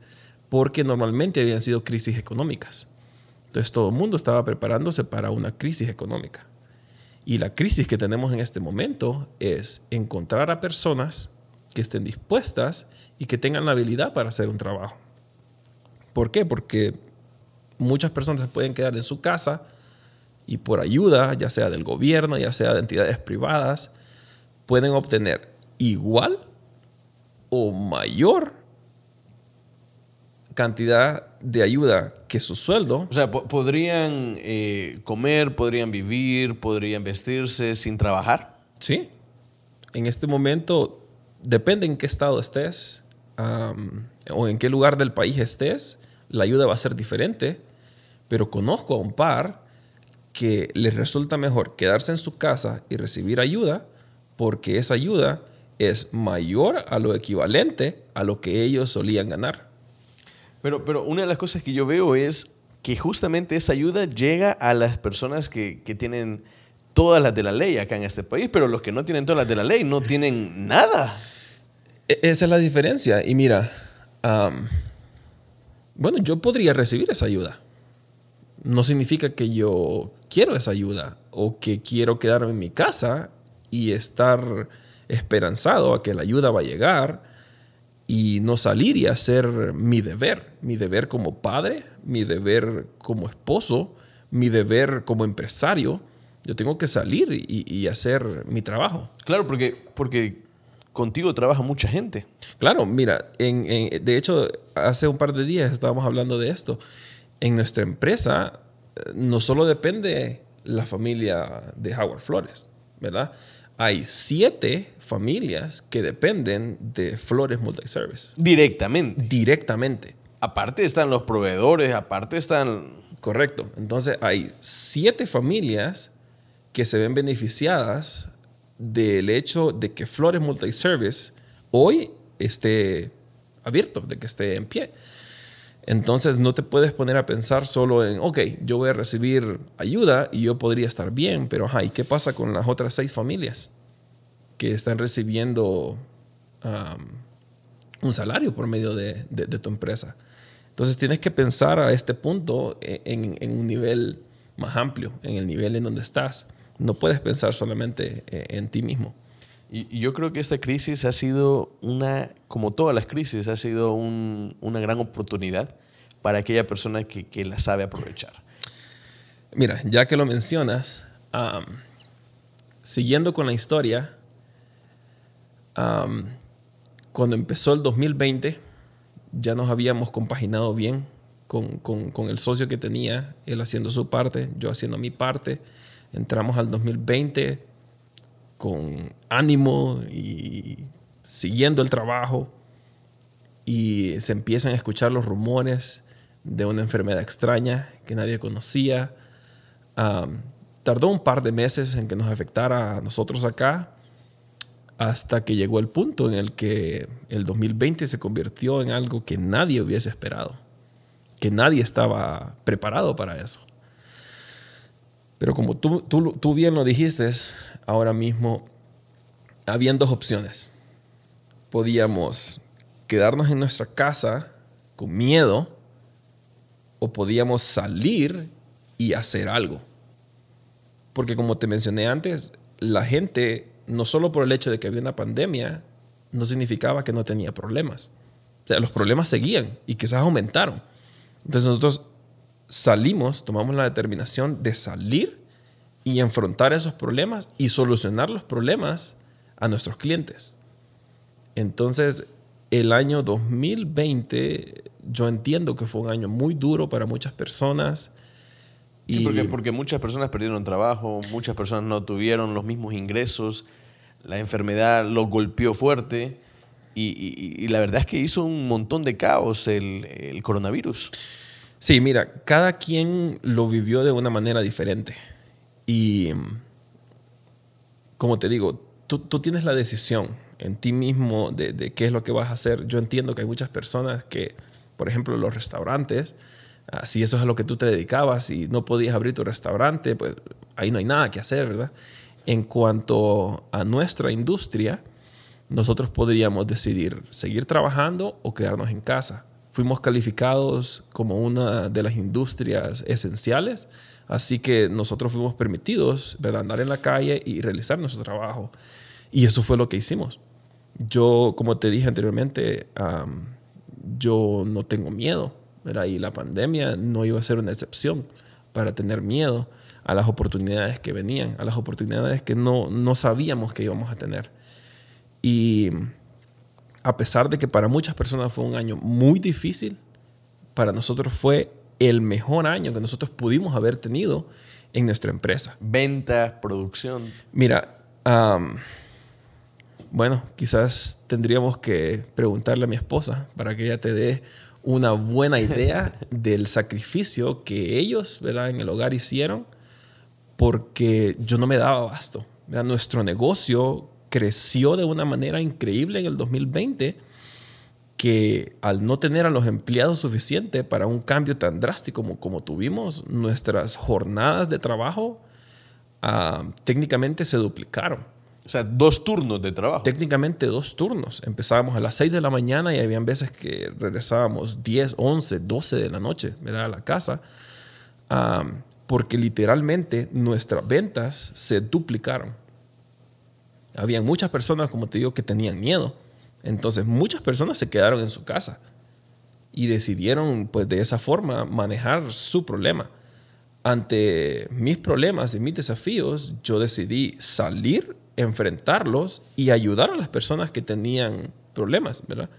porque normalmente habían sido crisis económicas. Entonces todo el mundo estaba preparándose para una crisis económica. Y la crisis que tenemos en este momento es encontrar a personas que estén dispuestas y que tengan la habilidad para hacer un trabajo. ¿Por qué? Porque muchas personas pueden quedar en su casa y por ayuda, ya sea del gobierno, ya sea de entidades privadas, pueden obtener igual o mayor cantidad de ayuda que su sueldo O sea, po- podrían eh, comer, podrían vivir, podrían vestirse sin trabajar. Sí. En este momento, depende en qué estado estés o en qué lugar del país estés, la ayuda va a ser diferente, pero conozco a un par que les resulta mejor quedarse en su casa y recibir ayuda porque esa ayuda es mayor a lo equivalente a lo que ellos solían ganar. Pero, pero una de las cosas que yo veo es que justamente esa ayuda llega a las personas que, que tienen todas las de la ley acá en este país, pero los que no tienen todas las de la ley no tienen nada. E- Esa es la diferencia. Y mira, am, bueno, yo podría recibir esa ayuda. No significa que yo quiero esa ayuda o que quiero quedarme en mi casa y estar esperanzado a que la ayuda va a llegar y no salir y hacer mi deber, mi deber como padre, mi deber como esposo, mi deber como empresario. Yo tengo que salir y, y hacer mi trabajo. Claro, porque, porque contigo trabaja mucha gente. Claro, mira, en, en, de hecho, hace un par de días estábamos hablando de esto. En nuestra empresa eh, no solo depende la familia de Howard Flores, ¿verdad? Hay siete familias que dependen de Flores Multiservice. Directamente. Directamente. Aparte están los proveedores, aparte están... Correcto. Entonces hay siete familias que se ven beneficiadas del hecho de que Flores Multiservice hoy esté abierto, de que esté en pie. Entonces no te puedes poner a pensar solo en, ok, yo voy a recibir ayuda y yo podría estar bien, pero ¿y qué pasa con las otras seis familias que están recibiendo un salario por medio de, tu empresa? Entonces tienes que pensar a este punto en, un nivel más amplio, en el nivel en donde estás. No puedes pensar solamente eh, en ti mismo. Y, yo creo que esta crisis ha sido una, como todas las crisis, ha sido una gran oportunidad para aquella persona que, la sabe aprovechar. Mira, ya que lo mencionas, siguiendo con la historia, cuando empezó el 2020, ya nos habíamos compaginado bien con, con, el socio que tenía, él haciendo su parte, yo haciendo mi parte. Entramos al 2020 con ánimo y siguiendo el trabajo y se empiezan a escuchar los rumores de una enfermedad extraña que nadie conocía. tardó un par de meses en que nos afectara a nosotros acá hasta que llegó el punto en el que el 2020 se convirtió en algo que nadie hubiese esperado, que nadie estaba preparado para eso. Pero como tú, tú, tú bien lo dijiste, ahora mismo habían dos opciones. Podíamos quedarnos en nuestra casa con miedo o podíamos salir y hacer algo. Porque como te mencioné antes, la gente, no solo por el hecho de que había una pandemia, no significaba que no tenía problemas. O sea, los problemas seguían y quizás aumentaron. Entonces nosotros salimos, tomamos la determinación de salir y enfrentar esos problemas y solucionar los problemas a nuestros clientes. Entonces, el año 2020 yo entiendo que fue un año muy duro para muchas personas. Sí, porque, porque muchas personas perdieron trabajo, muchas personas no tuvieron los mismos ingresos, la enfermedad los golpeó fuerte y, la verdad es que hizo un montón de caos el, el coronavirus. Sí, mira, cada quien lo vivió de una manera diferente. Y como te digo, tú, tienes la decisión en ti mismo de, qué es lo que vas a hacer. Yo entiendo que hay muchas personas que, por ejemplo, los restaurantes, ah, si eso es a lo que tú te dedicabas y no podías abrir tu restaurante, pues ahí no hay nada que hacer, ¿verdad? En cuanto a nuestra industria, nosotros podríamos decidir seguir trabajando o quedarnos en casa. Fuimos calificados como una de las industrias esenciales, así que nosotros fuimos permitidos ¿verdad? andar en la calle y realizar nuestro trabajo. Y eso fue lo que hicimos. Yo, como te dije anteriormente, yo no tengo miedo, ¿verdad? Y la pandemia no iba a ser una excepción para tener miedo a las oportunidades que venían, a las oportunidades que no, no sabíamos que íbamos a tener. Y a pesar de que para muchas personas fue un año muy difícil, para nosotros fue el mejor año que nosotros pudimos haber tenido en nuestra empresa. Venta, producción. Mira, bueno, quizás tendríamos que preguntarle a mi esposa para que ella te dé una buena idea (laughs) del sacrificio que ellos ¿verdad? en el hogar hicieron, porque yo no me daba abasto. Nuestro negocio creció de una manera increíble en el 2020 que al no tener a los empleados suficientes para un cambio tan drástico como, como tuvimos, nuestras jornadas de trabajo ah, técnicamente se duplicaron. O sea, dos turnos de trabajo. Técnicamente dos turnos. Empezábamos a las 6 de la mañana y habían veces que regresábamos 10, 11, 12 de la noche a la casa, porque literalmente nuestras ventas se duplicaron. Había muchas personas, como te digo, que tenían miedo. Entonces muchas personas se quedaron en su casa y decidieron pues de esa forma manejar su problema. Ante mis problemas y mis desafíos, yo decidí salir, enfrentarlos y ayudar a las personas que tenían problemas, ¿verdad?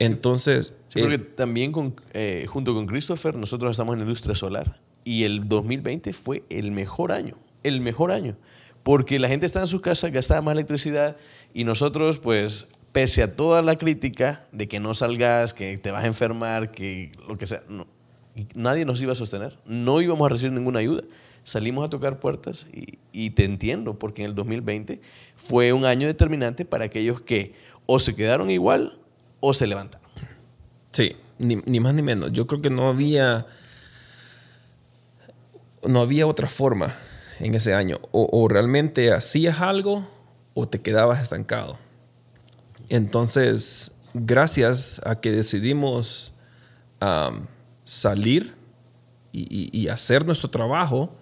Entonces... Sí, porque también con, eh, junto con Christopher nosotros estamos en industria solar y el 2020 fue el mejor año, el mejor año, porque la gente está en su casa, gastaba más electricidad y nosotros pues pese a toda la crítica de que no salgas, que te vas a enfermar, que lo que sea, nadie nos iba a sostener, no íbamos a recibir ninguna ayuda. Salimos a tocar puertas y, y, te entiendo, porque en el 2020 fue un año determinante para aquellos que o se quedaron igual o se levantaron. Sí, ni, ni más ni menos. Yo creo que no había, no había otra forma en ese año. O, realmente hacías algo o te quedabas estancado. Entonces, gracias a que decidimos salir y, hacer nuestro trabajo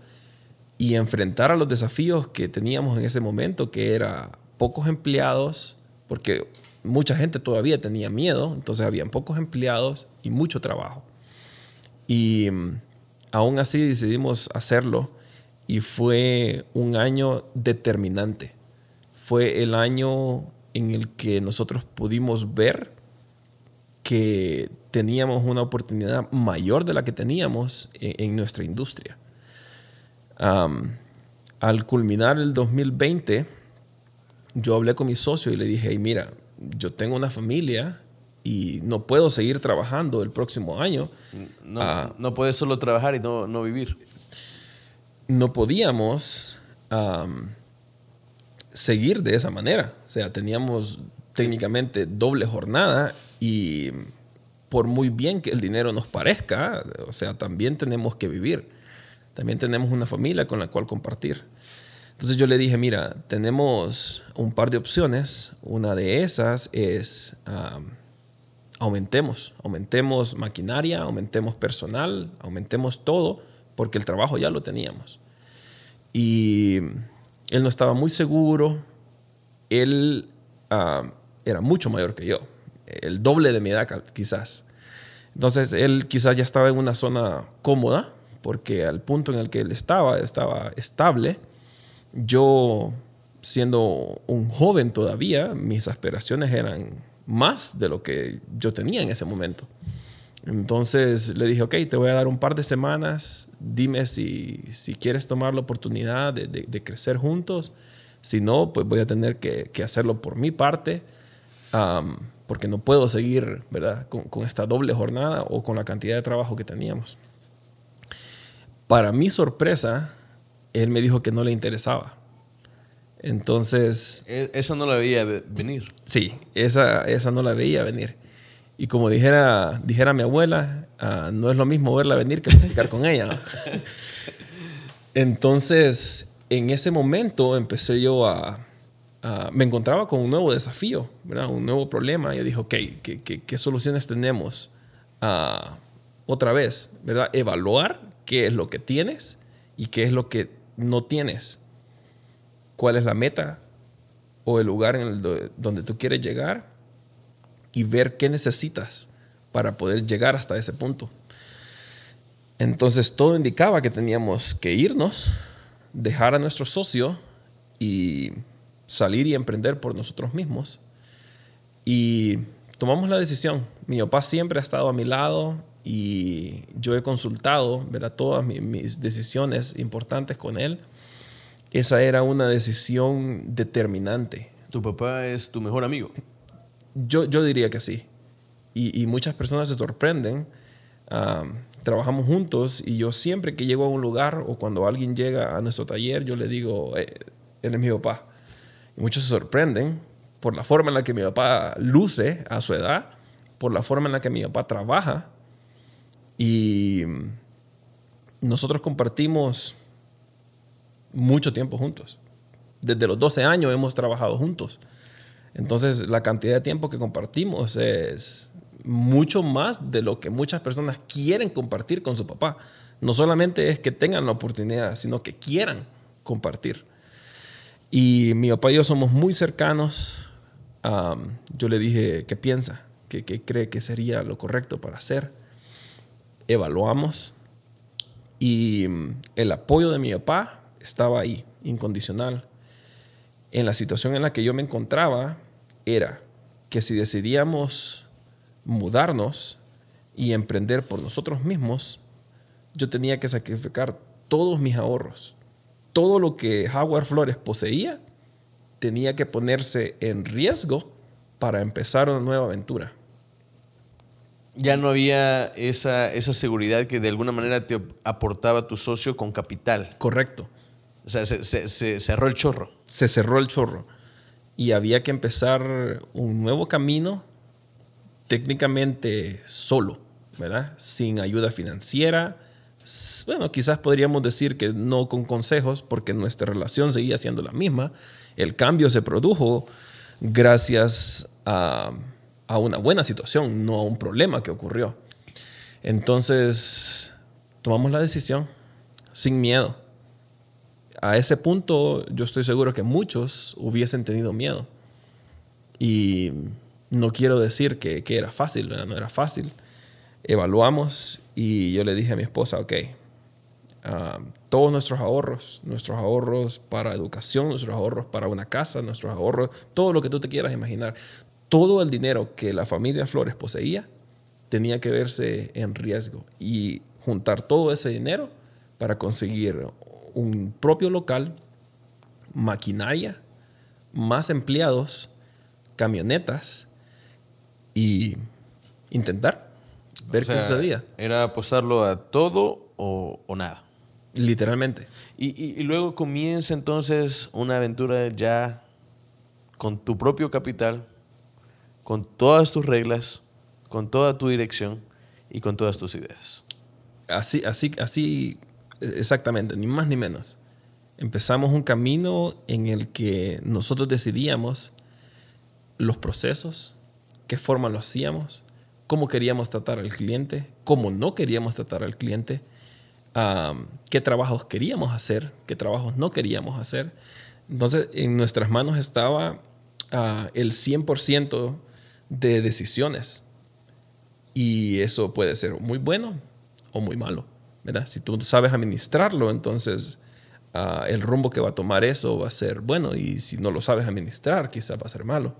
y enfrentar a los desafíos que teníamos en ese momento, que era pocos empleados, porque mucha gente todavía tenía miedo, entonces habían pocos empleados y mucho trabajo. Y mm, aún así decidimos hacerlo y fue un año determinante. Fue el año en el que nosotros pudimos ver que teníamos una oportunidad mayor de la que teníamos en, nuestra industria. al culminar el 2020, yo hablé con mi socio y le dije, mira, yo tengo una familia y no puedo seguir trabajando el próximo año. No, ah, no puedes solo trabajar y no, no vivir. No podíamos seguir de esa manera. O sea, teníamos técnicamente doble jornada y por muy bien que el dinero nos parezca, o sea, también tenemos que vivir. También tenemos una familia con la cual compartir. Entonces yo le dije, mira, tenemos un par de opciones. Una de esas es aumentemos, aumentemos maquinaria, aumentemos personal, aumentemos todo, porque el trabajo ya lo teníamos. Y él no estaba muy seguro. Él ah, era mucho mayor que yo, el doble de mi edad quizás. Entonces él quizás ya estaba en una zona cómoda, porque al punto en el que él estaba, estaba estable. Yo, siendo un joven todavía, mis aspiraciones eran más de lo que yo tenía en ese momento. Entonces le dije, ok, te voy a dar un par de semanas, dime si, si quieres tomar la oportunidad de, de, crecer juntos. Si no, pues voy a tener que, que hacerlo por mi parte, porque no puedo seguir ¿verdad? Con, con, esta doble jornada o con la cantidad de trabajo que teníamos. Para mi sorpresa, él me dijo que no le interesaba. Entonces... E, eso no la veía venir. Sí, esa, esa no la veía venir. Y como dijera, dijera mi abuela, ah, no es lo mismo verla venir que platicar con ella. (laughs) Entonces, en ese momento empecé yo a, Me encontraba con un nuevo desafío, ¿verdad? un nuevo problema. Yo dije, ok, ¿qué, qué, soluciones tenemos? Uh, otra vez, ¿verdad? Evaluar qué es lo que tienes y qué es lo que no tienes. ¿Cuál es la meta o el lugar en el donde tú quieres llegar? Y ver qué necesitas para poder llegar hasta ese punto. Entonces todo indicaba que teníamos que irnos, dejar a nuestro socio y salir y emprender por nosotros mismos. Y tomamos la decisión. Mi papá siempre ha estado a mi lado y yo he consultado ¿verdad? todas mis decisiones importantes con él. Esa era una decisión determinante. ¿Tu papá es tu mejor amigo? Yo, yo diría que sí. Y, muchas personas se sorprenden. trabajamos juntos y yo siempre que llego a un lugar o cuando alguien llega a nuestro taller, yo le digo, eh, él es mi papá. Y muchos se sorprenden por la forma en la que mi papá luce a su edad, por la forma en la que mi papá trabaja. Y nosotros compartimos mucho tiempo juntos. Desde los 12 años hemos trabajado juntos. Entonces, la cantidad de tiempo que compartimos es mucho más de lo que muchas personas quieren compartir con su papá. No solamente es que tengan la oportunidad, sino que quieran compartir. Y mi papá y yo somos muy cercanos. yo le dije, ¿qué piensa? ¿Qué, qué cree que sería lo correcto para hacer? Evaluamos y mm, el apoyo de mi papá estaba ahí, incondicional. En la situación en la que yo me encontraba era que si decidíamos mudarnos y emprender por nosotros mismos, yo tenía que sacrificar todos mis ahorros. Todo lo que Howard Flores poseía tenía que ponerse en riesgo para empezar una nueva aventura. Ya no había esa, esa seguridad que de alguna manera te aportaba tu socio con capital. Correcto. O sea, se, cerró el chorro. Se cerró el chorro y había que empezar un nuevo camino técnicamente solo, ¿verdad? Sin ayuda financiera. Bueno, quizás podríamos decir que no con consejos porque nuestra relación seguía siendo la misma. El cambio se produjo gracias a una buena situación, no a un problema que ocurrió. Entonces, tomamos la decisión sin miedo. A ese punto, yo estoy seguro que muchos hubiesen tenido miedo. Y no quiero decir que, que era fácil, ¿verdad? no era fácil. Evaluamos y yo le dije a mi esposa, ok, ah, todos nuestros ahorros, nuestros ahorros para educación, nuestros ahorros para una casa, nuestros ahorros, todo lo que tú te quieras imaginar, todo el dinero que la familia Flores poseía tenía que verse en riesgo y juntar todo ese dinero para conseguir un propio local, maquinaria, más empleados, camionetas y intentar ver O sea, qué sucedía. Era apostarlo a todo o, o nada. Literalmente. Y, y- y luego comienza entonces una aventura ya con tu propio capital, con todas tus reglas, con toda tu dirección y con todas tus ideas. Así, así, así, exactamente, ni más ni menos. Empezamos un camino en el que nosotros decidíamos los procesos, qué forma lo hacíamos, cómo queríamos tratar al cliente, cómo no queríamos tratar al cliente, qué trabajos queríamos hacer, qué trabajos no queríamos hacer. Entonces, en nuestras manos estaba ah, el 100% de decisiones. Y eso puede ser muy bueno o muy malo, ¿verdad? Si tú sabes administrarlo, entonces ah, el rumbo que va a tomar eso va a ser bueno. Y si no lo sabes administrar, quizás va a ser malo.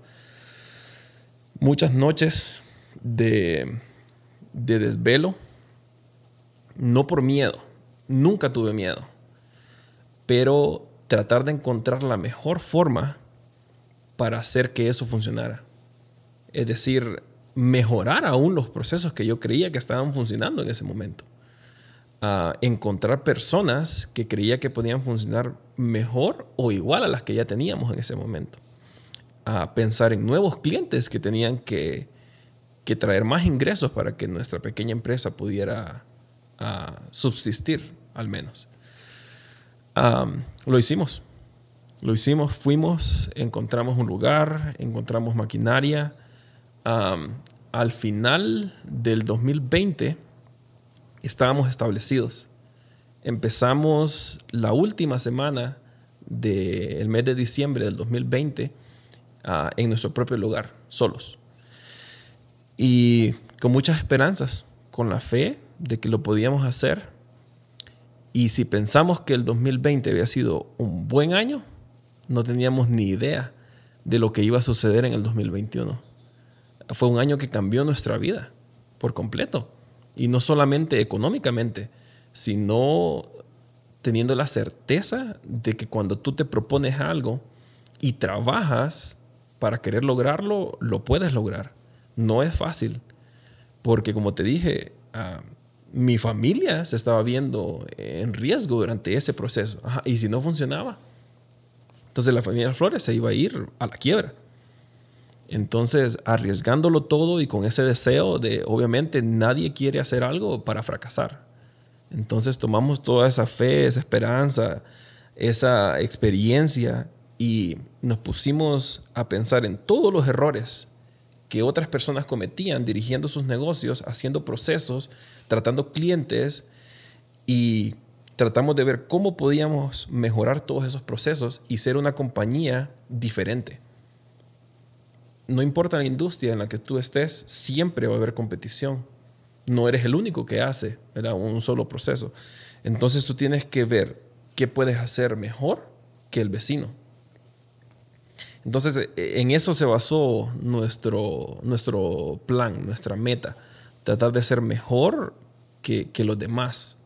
Muchas noches de, de desvelo, no por miedo, nunca tuve miedo, pero tratar de encontrar la mejor forma para hacer que eso funcionara. Es decir, mejorar aún los procesos que yo creía que estaban funcionando en ese momento. A encontrar personas que creía que podían funcionar mejor o igual a las que ya teníamos en ese momento. A pensar en nuevos clientes que tenían que, que traer más ingresos para que nuestra pequeña empresa pudiera subsistir al menos. Lo hicimos. Lo hicimos, fuimos, encontramos un lugar, encontramos maquinaria. Al final del 2020 estábamos establecidos. Empezamos la última semana del mes de diciembre del 2020 ah, en nuestro propio lugar, solos. Y con muchas esperanzas, con la fe de que lo podíamos hacer. Y si pensamos que el 2020 había sido un buen año, no teníamos ni idea de lo que iba a suceder en el 2021. Fue un año que cambió nuestra vida por completo. Y no solamente económicamente, sino teniendo la certeza de que cuando tú te propones algo y trabajas para querer lograrlo, lo puedes lograr. No es fácil, porque como te dije, ah, mi familia se estaba viendo en riesgo durante ese proceso. Y si no funcionaba, entonces la familia Flores se iba a ir a la quiebra. Entonces, arriesgándolo todo y con ese deseo de, obviamente, nadie quiere hacer algo para fracasar. Entonces tomamos toda esa fe, esa esperanza, esa experiencia y nos pusimos a pensar en todos los errores que otras personas cometían dirigiendo sus negocios, haciendo procesos, tratando clientes y tratamos de ver cómo podíamos mejorar todos esos procesos y ser una compañía diferente. No importa la industria en la que tú estés, siempre va a haber competición. No eres el único que hace un solo proceso. Entonces tú tienes que ver qué puedes hacer mejor que el vecino. Entonces e, en eso se basó nuestro, nuestro plan, nuestra meta. Tratar de ser mejor que, que los demás.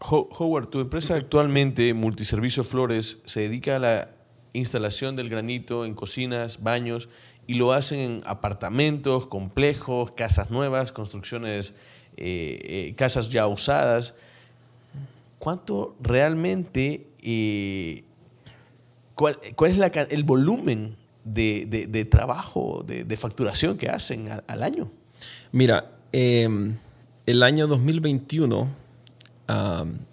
Howard, tu empresa actualmente, Multiservicio Flores, se dedica a la instalación del granito en cocinas, baños, y lo hacen en apartamentos, complejos, casas nuevas, construcciones, eh, eh, casas ya usadas. ¿Cuánto realmente, eh, cuál, es el volumen de, trabajo, de, facturación que hacen al, año? Mira, em, el año 2021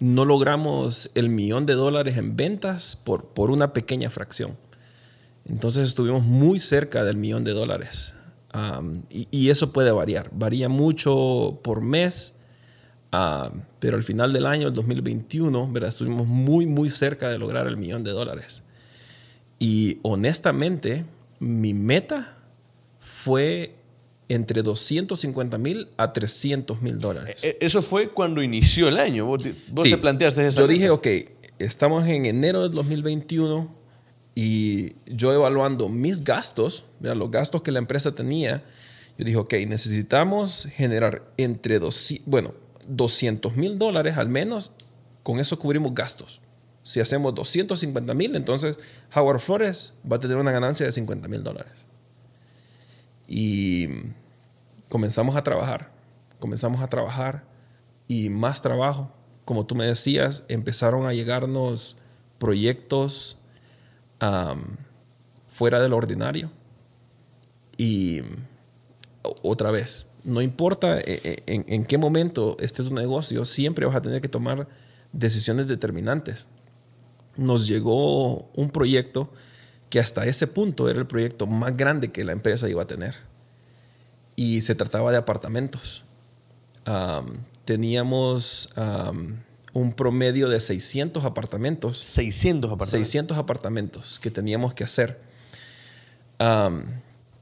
no logramos el millón de dólares en ventas por, por una pequeña fracción. Entonces estuvimos muy cerca del millón de dólares. y, eso puede variar. Varía mucho por mes, pero al final del año, el 2021, ¿verdad? estuvimos muy, muy cerca de lograr el millón de dólares. Y honestamente, mi meta fue entre 250 mil a 300 mil dólares. E, e, eso fue cuando inició el año. Vos, te planteaste eso. Yo dije, ok, estamos en enero del 2021 y yo evaluando mis gastos, los gastos que la empresa tenía, yo dije, ok, necesitamos generar entre dos, bueno, 200 mil dólares al menos, con eso cubrimos gastos. Si hacemos 250 mil, entonces Howard Flores va a tener una ganancia de 50 mil dólares. Y comenzamos a trabajar, comenzamos a trabajar y más trabajo. Como tú me decías, empezaron a llegarnos proyectos fuera del ordinario. Y otra vez, no importa eh, eh, en, qué momento esté tu negocio, siempre vas a tener que tomar decisiones determinantes. Nos llegó un proyecto que hasta ese punto era el proyecto más grande que la empresa iba a tener. Y se trataba de apartamentos. teníamos un promedio de 600 apartamentos. 600 apartamentos. 600 apartamentos que teníamos que hacer.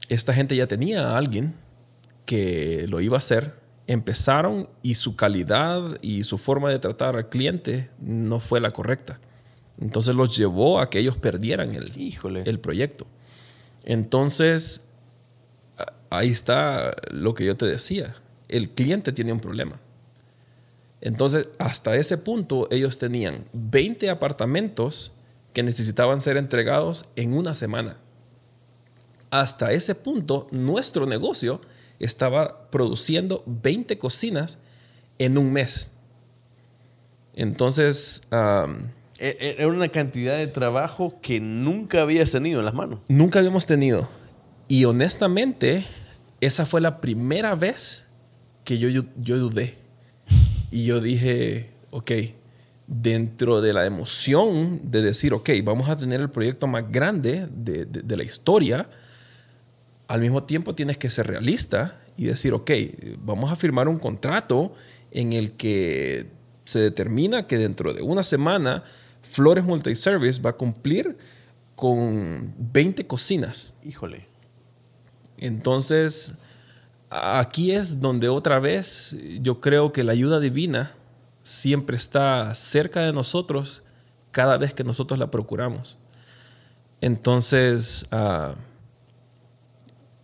esta gente ya tenía a alguien que lo iba a hacer. Empezaron y su calidad y su forma de tratar al cliente no fue la correcta. Entonces los llevó a que ellos perdieran el, el proyecto. Entonces, ahí está lo que yo te decía. El cliente tiene un problema. Entonces, hasta ese punto, ellos tenían 20 apartamentos que necesitaban ser entregados en una semana. Hasta ese punto, nuestro negocio estaba produciendo 20 cocinas en un mes. Entonces... E-, e-, era una cantidad de trabajo que nunca habías tenido en las manos. Nunca habíamos tenido. Y honestamente, esa fue la primera vez que yo, yo dudé. Y yo dije, ok, dentro de la emoción de decir, ok, vamos a tener el proyecto más grande de, la historia, al mismo tiempo tienes que ser realista y decir, ok, vamos a firmar un contrato en el que se determina que dentro de una semana Flores Multiservice va a cumplir con 20 cocinas. Híjole. Entonces, aquí es donde otra vez yo creo que la ayuda divina siempre está cerca de nosotros cada vez que nosotros la procuramos. Entonces, ah,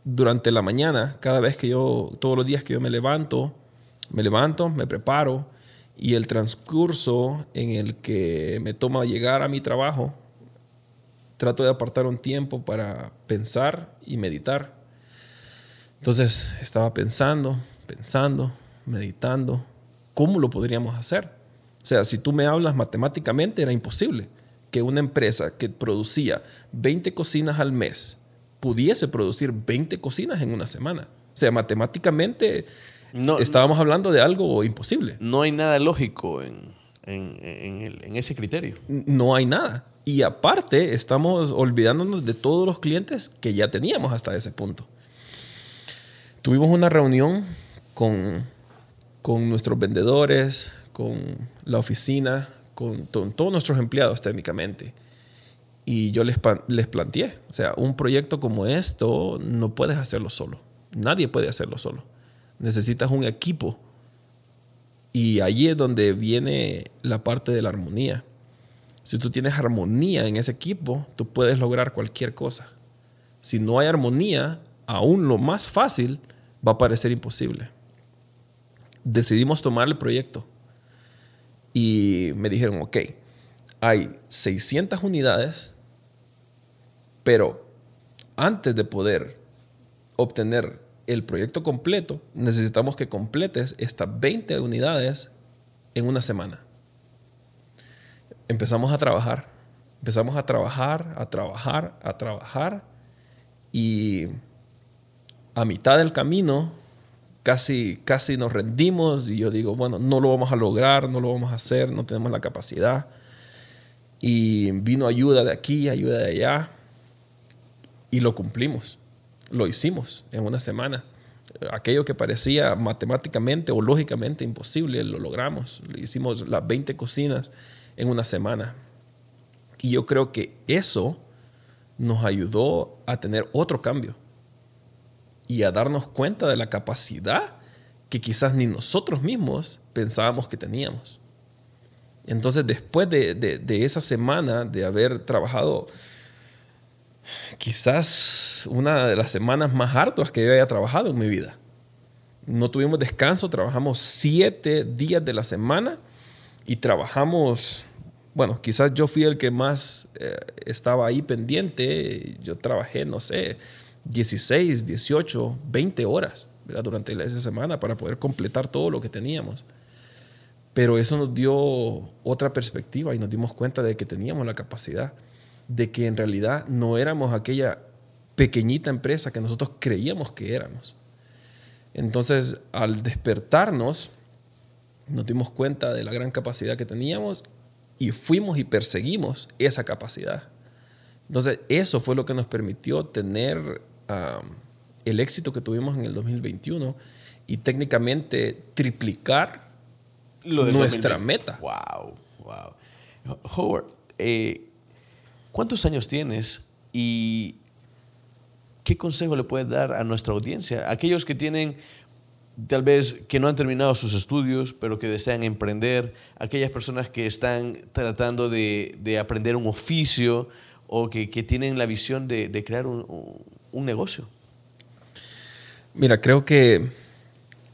durante la mañana, cada vez que yo, todos los días que yo me levanto, me levanto, me preparo y el transcurso en el que me toma llegar a mi trabajo, trato de apartar un tiempo para pensar y meditar entonces estaba pensando, pensando, meditando, ¿cómo lo podríamos hacer? O sea, si tú me hablas matemáticamente, era imposible que una empresa que producía 20 cocinas al mes pudiese producir 20 cocinas en una semana. O sea, matemáticamente no, estábamos hablando de algo imposible. No hay nada lógico en, en, ese criterio. No hay nada. Y aparte, estamos olvidándonos de todos los clientes que ya teníamos hasta ese punto. Tuvimos una reunión con, con nuestros vendedores, con la oficina, con, todos nuestros empleados técnicamente. Y yo les, les planteé, o sea, un proyecto como esto no puedes hacerlo solo. Nadie puede hacerlo solo. Necesitas un equipo. Y allí es donde viene la parte de la armonía. Si tú tienes armonía en ese equipo, tú puedes lograr cualquier cosa. Si no hay armonía, aún lo más fácil va a parecer imposible. Decidimos tomar el proyecto y me dijeron, ok, hay 600 unidades, pero antes de poder obtener el proyecto completo, necesitamos que completes estas 20 unidades en una semana. Empezamos a trabajar, empezamos a trabajar, a trabajar, a trabajar y a mitad del camino casi, casi nos rendimos y yo digo, bueno, no lo vamos a lograr, no lo vamos a hacer, no tenemos la capacidad. Y vino ayuda de aquí, ayuda de allá y lo cumplimos, lo hicimos en una semana. Aquello que parecía matemáticamente o lógicamente imposible, lo logramos. Hicimos las 20 cocinas en una semana. Y yo creo que eso nos ayudó a tener otro cambio y a darnos cuenta de la capacidad que quizás ni nosotros mismos pensábamos que teníamos. Entonces, después de, esa semana de haber trabajado, quizás una de las semanas más arduas que yo haya trabajado en mi vida. No tuvimos descanso, trabajamos siete días de la semana y trabajamos, bueno, quizás yo fui el que más eh, estaba ahí pendiente, yo trabajé, no sé, 16, 18, 20 horas durante esa semana para poder completar todo lo que teníamos. Pero eso nos dio otra perspectiva y nos dimos cuenta de que teníamos la capacidad, de que en realidad no éramos aquella pequeñita empresa que nosotros creíamos que éramos. Entonces, al despertarnos, nos dimos cuenta de la gran capacidad que teníamos y fuimos y perseguimos esa capacidad. Entonces, eso fue lo que nos permitió tener el éxito que tuvimos en el 2021 y técnicamente triplicar nuestra meta. Wow, wow. Howard, eh, ¿cuántos años tienes y qué consejo le puedes dar a nuestra audiencia? Aquellos que tienen tal vez que no han terminado sus estudios, pero que desean emprender, aquellas personas que están tratando de, aprender un oficio o que, tienen la visión de, crear un, un negocio? Mira, creo que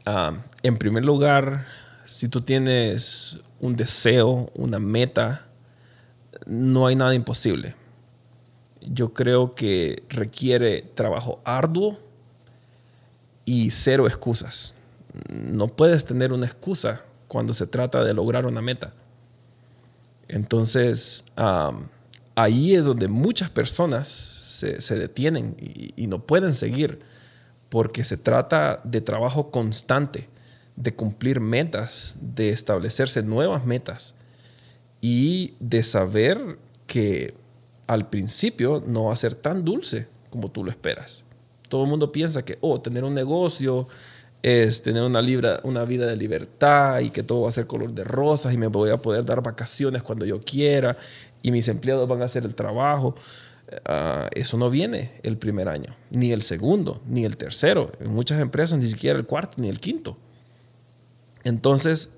ah, en primer lugar, si tú tienes un deseo, una meta, no hay nada imposible. Yo creo que requiere trabajo arduo y cero excusas. No puedes tener una excusa cuando se trata de lograr una meta. Entonces, ah, ahí es donde muchas personas se, detienen y, no pueden seguir porque se trata de trabajo constante, de cumplir metas, de establecerse nuevas metas y de saber que al principio no va a ser tan dulce como tú lo esperas. Todo el mundo piensa que, oh, tener un negocio es tener una, libra, una vida de libertad y que todo va a ser color de rosas y me voy a poder dar vacaciones cuando yo quiera y mis empleados van a hacer el trabajo. Ah, eso no viene el primer año, ni el segundo, ni el tercero. En muchas empresas ni siquiera el cuarto, ni el quinto. Entonces...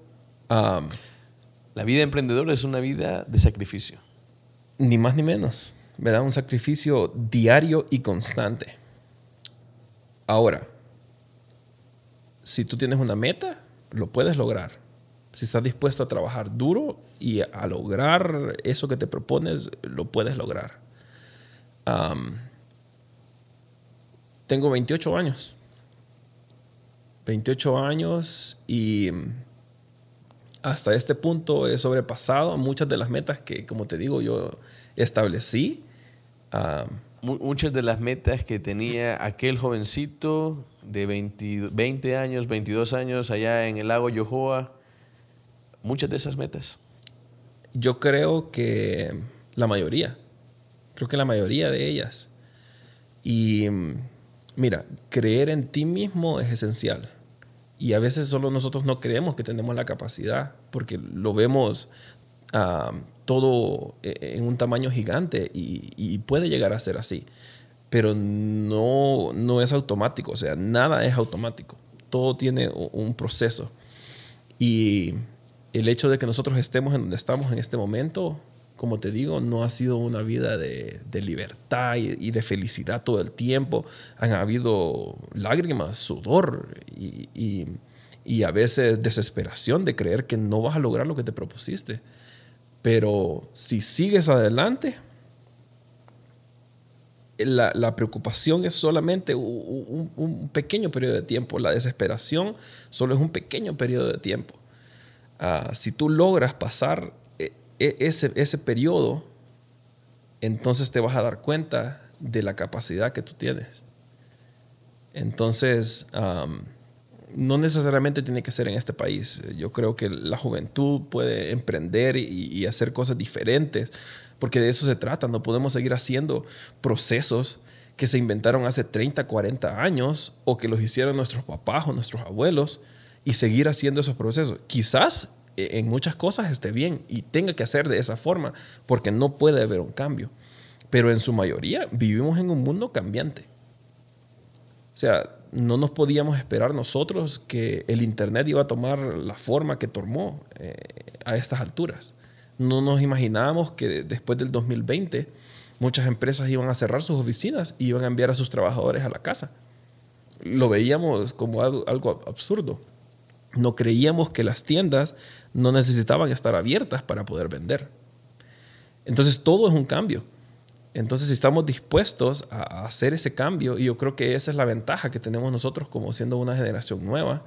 la vida emprendedora es una vida de sacrificio. Ni más ni menos. ¿Verdad? Un sacrificio diario y constante. Ahora, si tú tienes una meta, lo puedes lograr. Si estás dispuesto a trabajar duro y a lograr eso que te propones, lo puedes lograr tengo 28 años. 28 años y hasta este punto he sobrepasado muchas de las metas que, como te digo, yo establecí. muchas de las metas que tenía aquel jovencito de 20, 20, años, 22 años allá en el lago Yohoa, muchas de esas metas. Yo creo que la mayoría. Creo que la mayoría de ellas. Y mira, creer en ti mismo es esencial. Y a veces solo nosotros no creemos que tenemos la capacidad, porque lo vemos todo eh, en un tamaño gigante y, puede llegar a ser así. Pero no, no es automático, o sea, nada es automático. Todo tiene un proceso. Y el hecho de que nosotros estemos en donde estamos en este momento, como te digo, no ha sido una vida de, libertad y, de felicidad todo el tiempo. Han habido lágrimas, sudor y, a veces desesperación de creer que no vas a lograr lo que te propusiste. Pero si sigues adelante, la, preocupación es solamente un, pequeño periodo de tiempo. La desesperación solo es un pequeño periodo de tiempo. Ah, si tú logras pasar ese, ese periodo, entonces te vas a dar cuenta de la capacidad que tú tienes. Entonces, no necesariamente tiene que ser en este país. Yo creo que la juventud puede emprender y, hacer cosas diferentes, porque de eso se trata. No podemos seguir haciendo procesos que se inventaron hace 30, 40 años o que los hicieron nuestros papás o nuestros abuelos y seguir haciendo esos procesos. Quizás e, en muchas cosas esté bien y tenga que hacer de esa forma, porque no puede haber un cambio. Pero en su mayoría vivimos en un mundo cambiante. O sea, no nos podíamos esperar nosotros que el Internet iba a tomar la forma que tomó eh, a estas alturas. No nos imaginábamos que después del 2020 muchas empresas iban a cerrar sus oficinas y iban a enviar a sus trabajadores a la casa. Lo veíamos como algo absurdo. No creíamos que las tiendas no necesitaban estar abiertas para poder vender. Entonces todo es un cambio. Entonces, si estamos dispuestos a hacer ese cambio, y yo creo que esa es la ventaja que tenemos nosotros como siendo una generación nueva,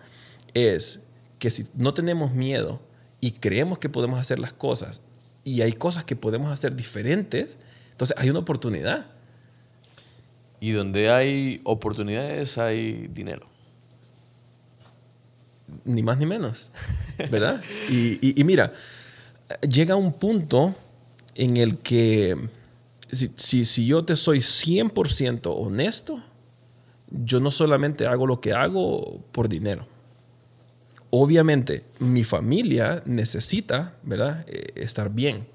es que si no tenemos miedo y creemos que podemos hacer las cosas y hay cosas que podemos hacer diferentes, entonces hay una oportunidad. Y donde hay oportunidades hay dinero. Ni más ni menos, ¿verdad? y mira, llega un punto en el que si, si, yo te soy 100% honesto, yo no solamente hago lo que hago por dinero. Obviamente, mi familia necesita, ¿verdad?, eh, estar bien.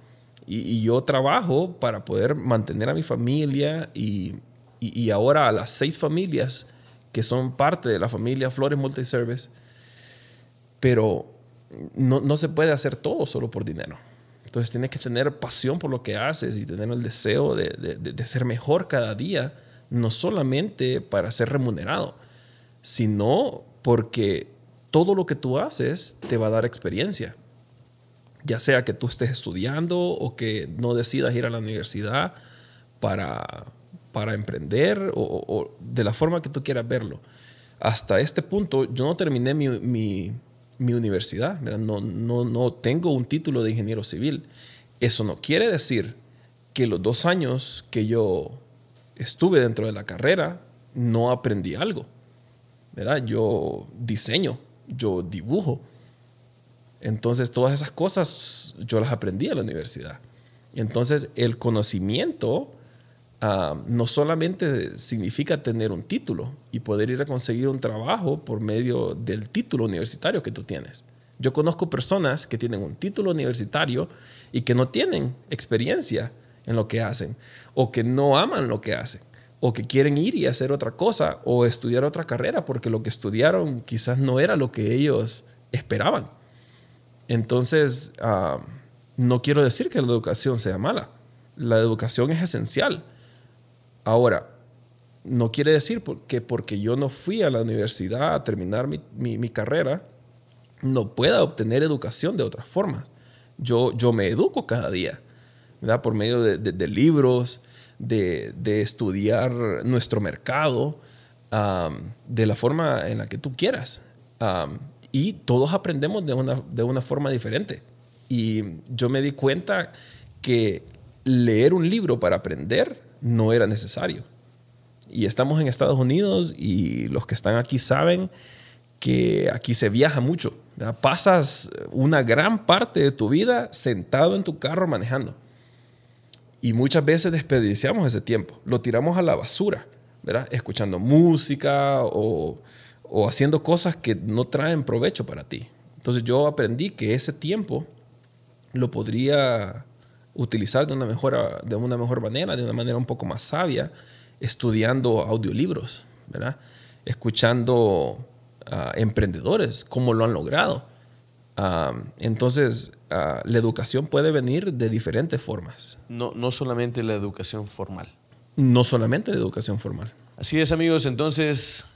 Y, yo trabajo para poder mantener a mi familia y, y, ahora a las seis familias que son parte de la familia Flores Multiservice. Pero no, no se puede hacer todo solo por dinero. Entonces tienes que tener pasión por lo que haces y tener el deseo de, de, ser mejor cada día, no solamente para ser remunerado, sino porque todo lo que tú haces te va a dar experiencia. Ya sea que tú estés estudiando o que no decidas ir a la universidad para, para emprender o, de la forma que tú quieras verlo. Hasta este punto yo no terminé mi, mi mi universidad, no, no, no tengo un título de ingeniero civil. Eso no quiere decir que los dos años que yo estuve dentro de la carrera no aprendí algo. ¿verdad? Yo diseño, yo dibujo. Entonces todas esas cosas yo las aprendí en la universidad. Entonces el conocimiento Ah, no solamente significa tener un título y poder ir a conseguir un trabajo por medio del título universitario que tú tienes. Yo conozco personas que tienen un título universitario y que no tienen experiencia en lo que hacen, o que no aman lo que hacen, o que quieren ir y hacer otra cosa, o estudiar otra carrera, porque lo que estudiaron quizás no era lo que ellos esperaban. Entonces, ah, no quiero decir que la educación sea mala. La educación es esencial Ahora, no quiere decir que porque yo no fui a la universidad a terminar mi, carrera, no pueda obtener educación de otras formas. Yo, yo me educo cada día, ¿verdad? Por medio de, libros, de, estudiar nuestro mercado, de la forma en la que tú quieras. y todos aprendemos de una, de una forma diferente. Y yo me di cuenta que leer un libro para aprender no era necesario. Y estamos en Estados Unidos y los que están aquí saben que aquí se viaja mucho. Pasas una gran parte de tu vida sentado en tu carro manejando. Y muchas veces desperdiciamos ese tiempo, lo tiramos a la basura, ¿verdad? escuchando música o, o haciendo cosas que no traen provecho para ti. Entonces yo aprendí que ese tiempo lo podría utilizar de una, mejor, de una mejor manera, de una manera un poco más sabia, estudiando audiolibros, ¿verdad? escuchando a emprendedores, cómo lo han logrado. entonces, la educación puede venir de diferentes formas. No, no solamente la educación formal. No solamente la educación formal. Así es, amigos. Entonces,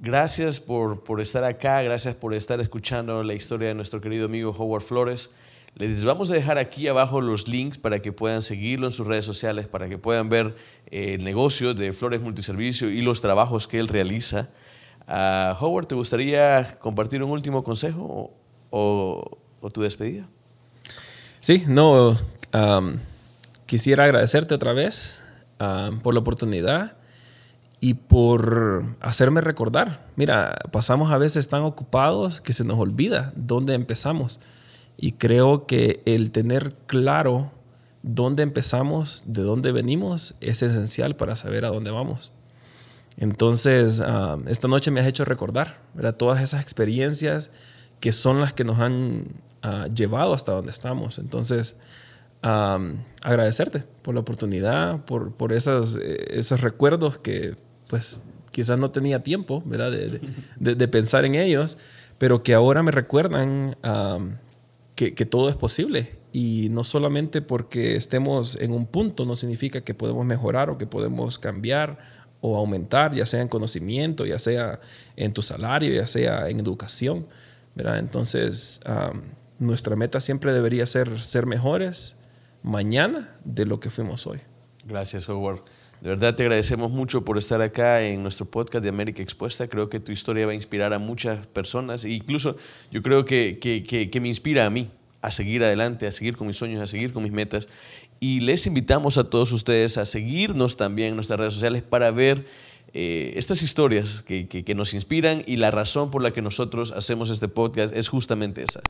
gracias por, por estar acá, gracias por estar escuchando la historia de nuestro querido amigo Howard Flores. Les vamos a dejar aquí abajo los links para que puedan seguirlo en sus redes sociales, para que puedan ver eh, el negocio de Flores Multiservicio y los trabajos que él realiza. Uh, Howard, ¿te gustaría compartir un último consejo o, tu despedida? Sí, no, quisiera agradecerte otra vez por la oportunidad y por hacerme recordar. Mira, pasamos a veces tan ocupados que se nos olvida dónde empezamos. Y creo que el tener claro dónde empezamos, de dónde venimos, es esencial para saber a dónde vamos. Entonces, ah, esta noche me has hecho recordar todas esas experiencias que son las que nos han ah, llevado hasta donde estamos. Entonces, agradecerte por la oportunidad, por, por esos, esos recuerdos que pues quizás no tenía tiempo De, de, pensar en ellos, pero que ahora me recuerdan que, todo es posible. Y no solamente porque estemos en un punto, no significa que podemos mejorar o que podemos cambiar o aumentar, ya sea en conocimiento, ya sea en tu salario, ya sea en educación. ¿verdad? Entonces, nuestra meta siempre debería ser ser mejores mañana de lo que fuimos hoy. Gracias, Howard. De verdad te agradecemos mucho por estar acá en nuestro podcast de América Expuesta. Creo que tu historia va a inspirar a muchas personas e incluso yo creo que, que, me inspira a mí a seguir adelante, a seguir con mis sueños, a seguir con mis metas. Y les invitamos a todos ustedes a seguirnos también en nuestras redes sociales para ver eh, estas historias que, que, nos inspiran y la razón por la que nosotros hacemos este podcast es justamente esa.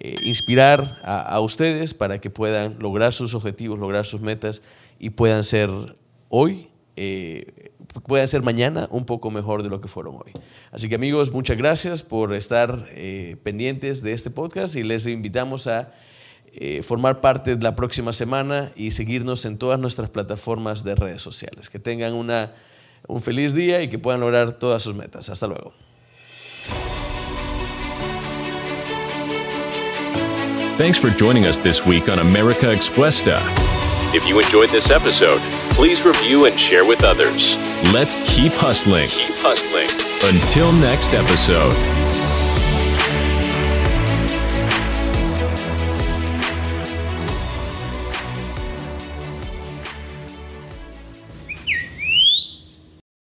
Eh, inspirar a, a ustedes para que puedan lograr sus objetivos, lograr sus metas y puedan ser hoy eh, pueden ser mañana un poco mejor de lo que fueron hoy. Así que amigos, muchas gracias por estar eh, pendientes de este podcast y les invitamos a eh, formar parte de la próxima semana y seguirnos en todas nuestras plataformas de redes sociales. Que tengan una, un feliz día y que puedan lograr todas sus metas. Hasta luego. Thanks for joining us this week on America Expuesta. If you enjoyed this episode, please review and share with others. Let's keep hustling. Keep hustling. Until next episode.